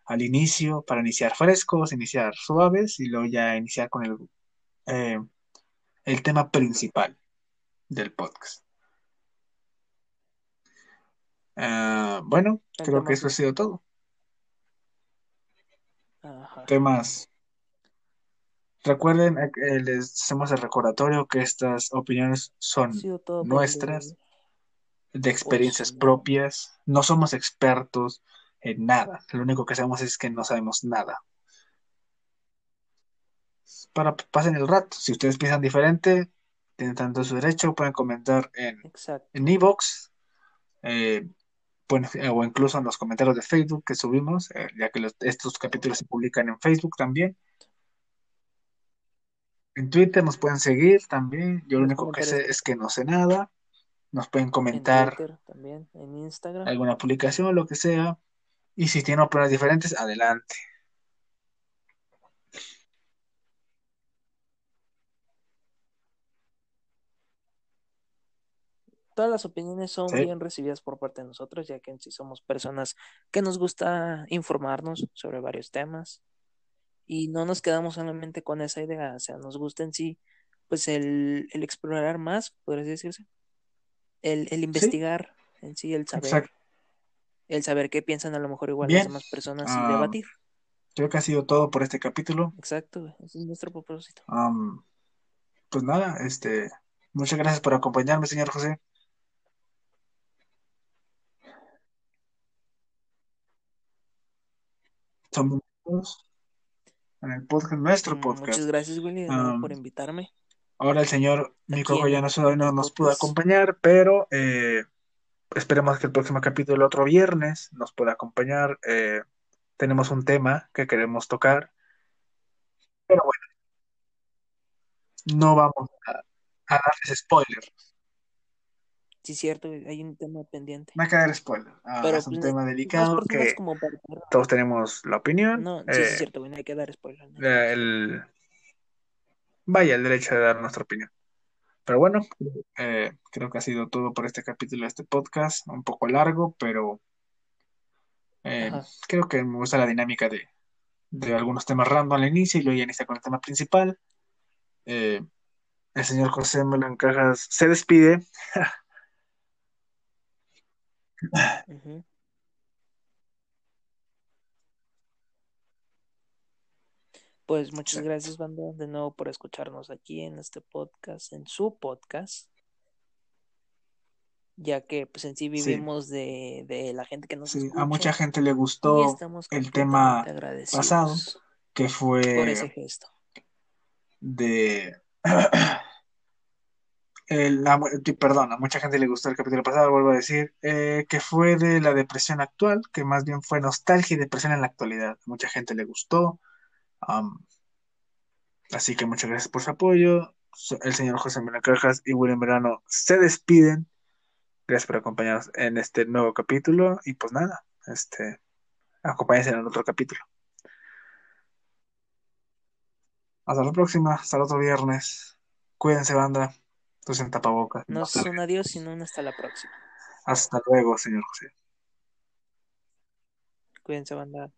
al inicio para iniciar frescos, iniciar suaves y luego ya iniciar con el, eh, el tema principal del podcast. Ah, bueno, El creo que eso ha sido todo. Ajá. Temas Recuerden, eh, les hacemos el recordatorio que estas opiniones son de nuestras, de experiencias si... propias. No somos expertos en nada. Lo único que sabemos es que no sabemos nada. Para pasen el rato. Si ustedes piensan diferente, tienen tanto su derecho, pueden comentar en Exacto. en Evox, eh, pueden- eh, o incluso en los comentarios de Facebook que subimos, eh, ya que los- estos capítulos se publican en Facebook también. En Twitter nos pueden seguir también. Yo lo único que sé es que no sé nada. nos pueden En comentar Twitter también, en Instagram. alguna publicación, lo que sea. Y si tienen opiniones diferentes, adelante. Todas las opiniones son Sí. bien recibidas por parte de nosotros, ya que en sí somos personas que nos gusta informarnos sobre varios temas y no nos quedamos solamente con esa idea, o sea, nos gusta en sí, pues el, el explorar más, podría decirse, el, el investigar en sí, el saber, Exacto. el saber qué piensan a lo mejor igual Bien. las demás personas y Ah, debatir. Creo que ha sido todo por este capítulo. Exacto, ese es nuestro propósito. Am, pues nada, este, muchas gracias por acompañarme, señor José. Somos todos en el podcast, nuestro Mm, podcast. Muchas gracias, Willy, por invitarme. Ahora el señor Micoco en ya no, nos pudo acompañar, pero eh, esperemos que el próximo capítulo, el otro viernes, nos pueda acompañar. Eh, tenemos un tema que queremos tocar, pero bueno, no vamos a, a darles spoiler. Sí, cierto, hay un tema pendiente. No hay que dar spoiler. Ah, Pero es un pues, tema delicado personas que como para... todos tenemos la opinión. No, sí, eh, sí, es cierto, güey, no hay que dar spoiler. ¿no? eh, el, vaya, el derecho de dar nuestra opinión. Pero bueno, eh, creo que ha sido todo por este capítulo de este podcast. Un poco largo, pero eh, creo que me gusta la dinámica de, de algunos temas random al inicio y luego ya inicia con el tema principal. Eh, el señor José Melán Cajas se despide. <laughs> Pues muchas Exacto. gracias, banda, de nuevo por escucharnos aquí en este podcast, en su podcast, ya que pues en sí vivimos de, de la gente que nos Sí, escucha a mucha gente le gustó el tema pasado, que por ese fue gesto. de... <clears throat> el- a mu- perdón, a mucha gente le gustó el capítulo pasado, vuelvo a decir, eh, que fue de la depresión actual, que más bien fue nostalgia y depresión en la actualidad. A mucha gente le gustó. así que muchas gracias por su apoyo. El señor José Cajas y William Verano se despiden. Gracias por acompañarnos en este nuevo capítulo. Y pues nada, este, acompáñense en el otro capítulo. Hasta la próxima, hasta el otro viernes. Cuídense, banda. Usen tapabocas. No es un adiós, sino un hasta la próxima. Hasta luego, señor José. Cuídense, banda.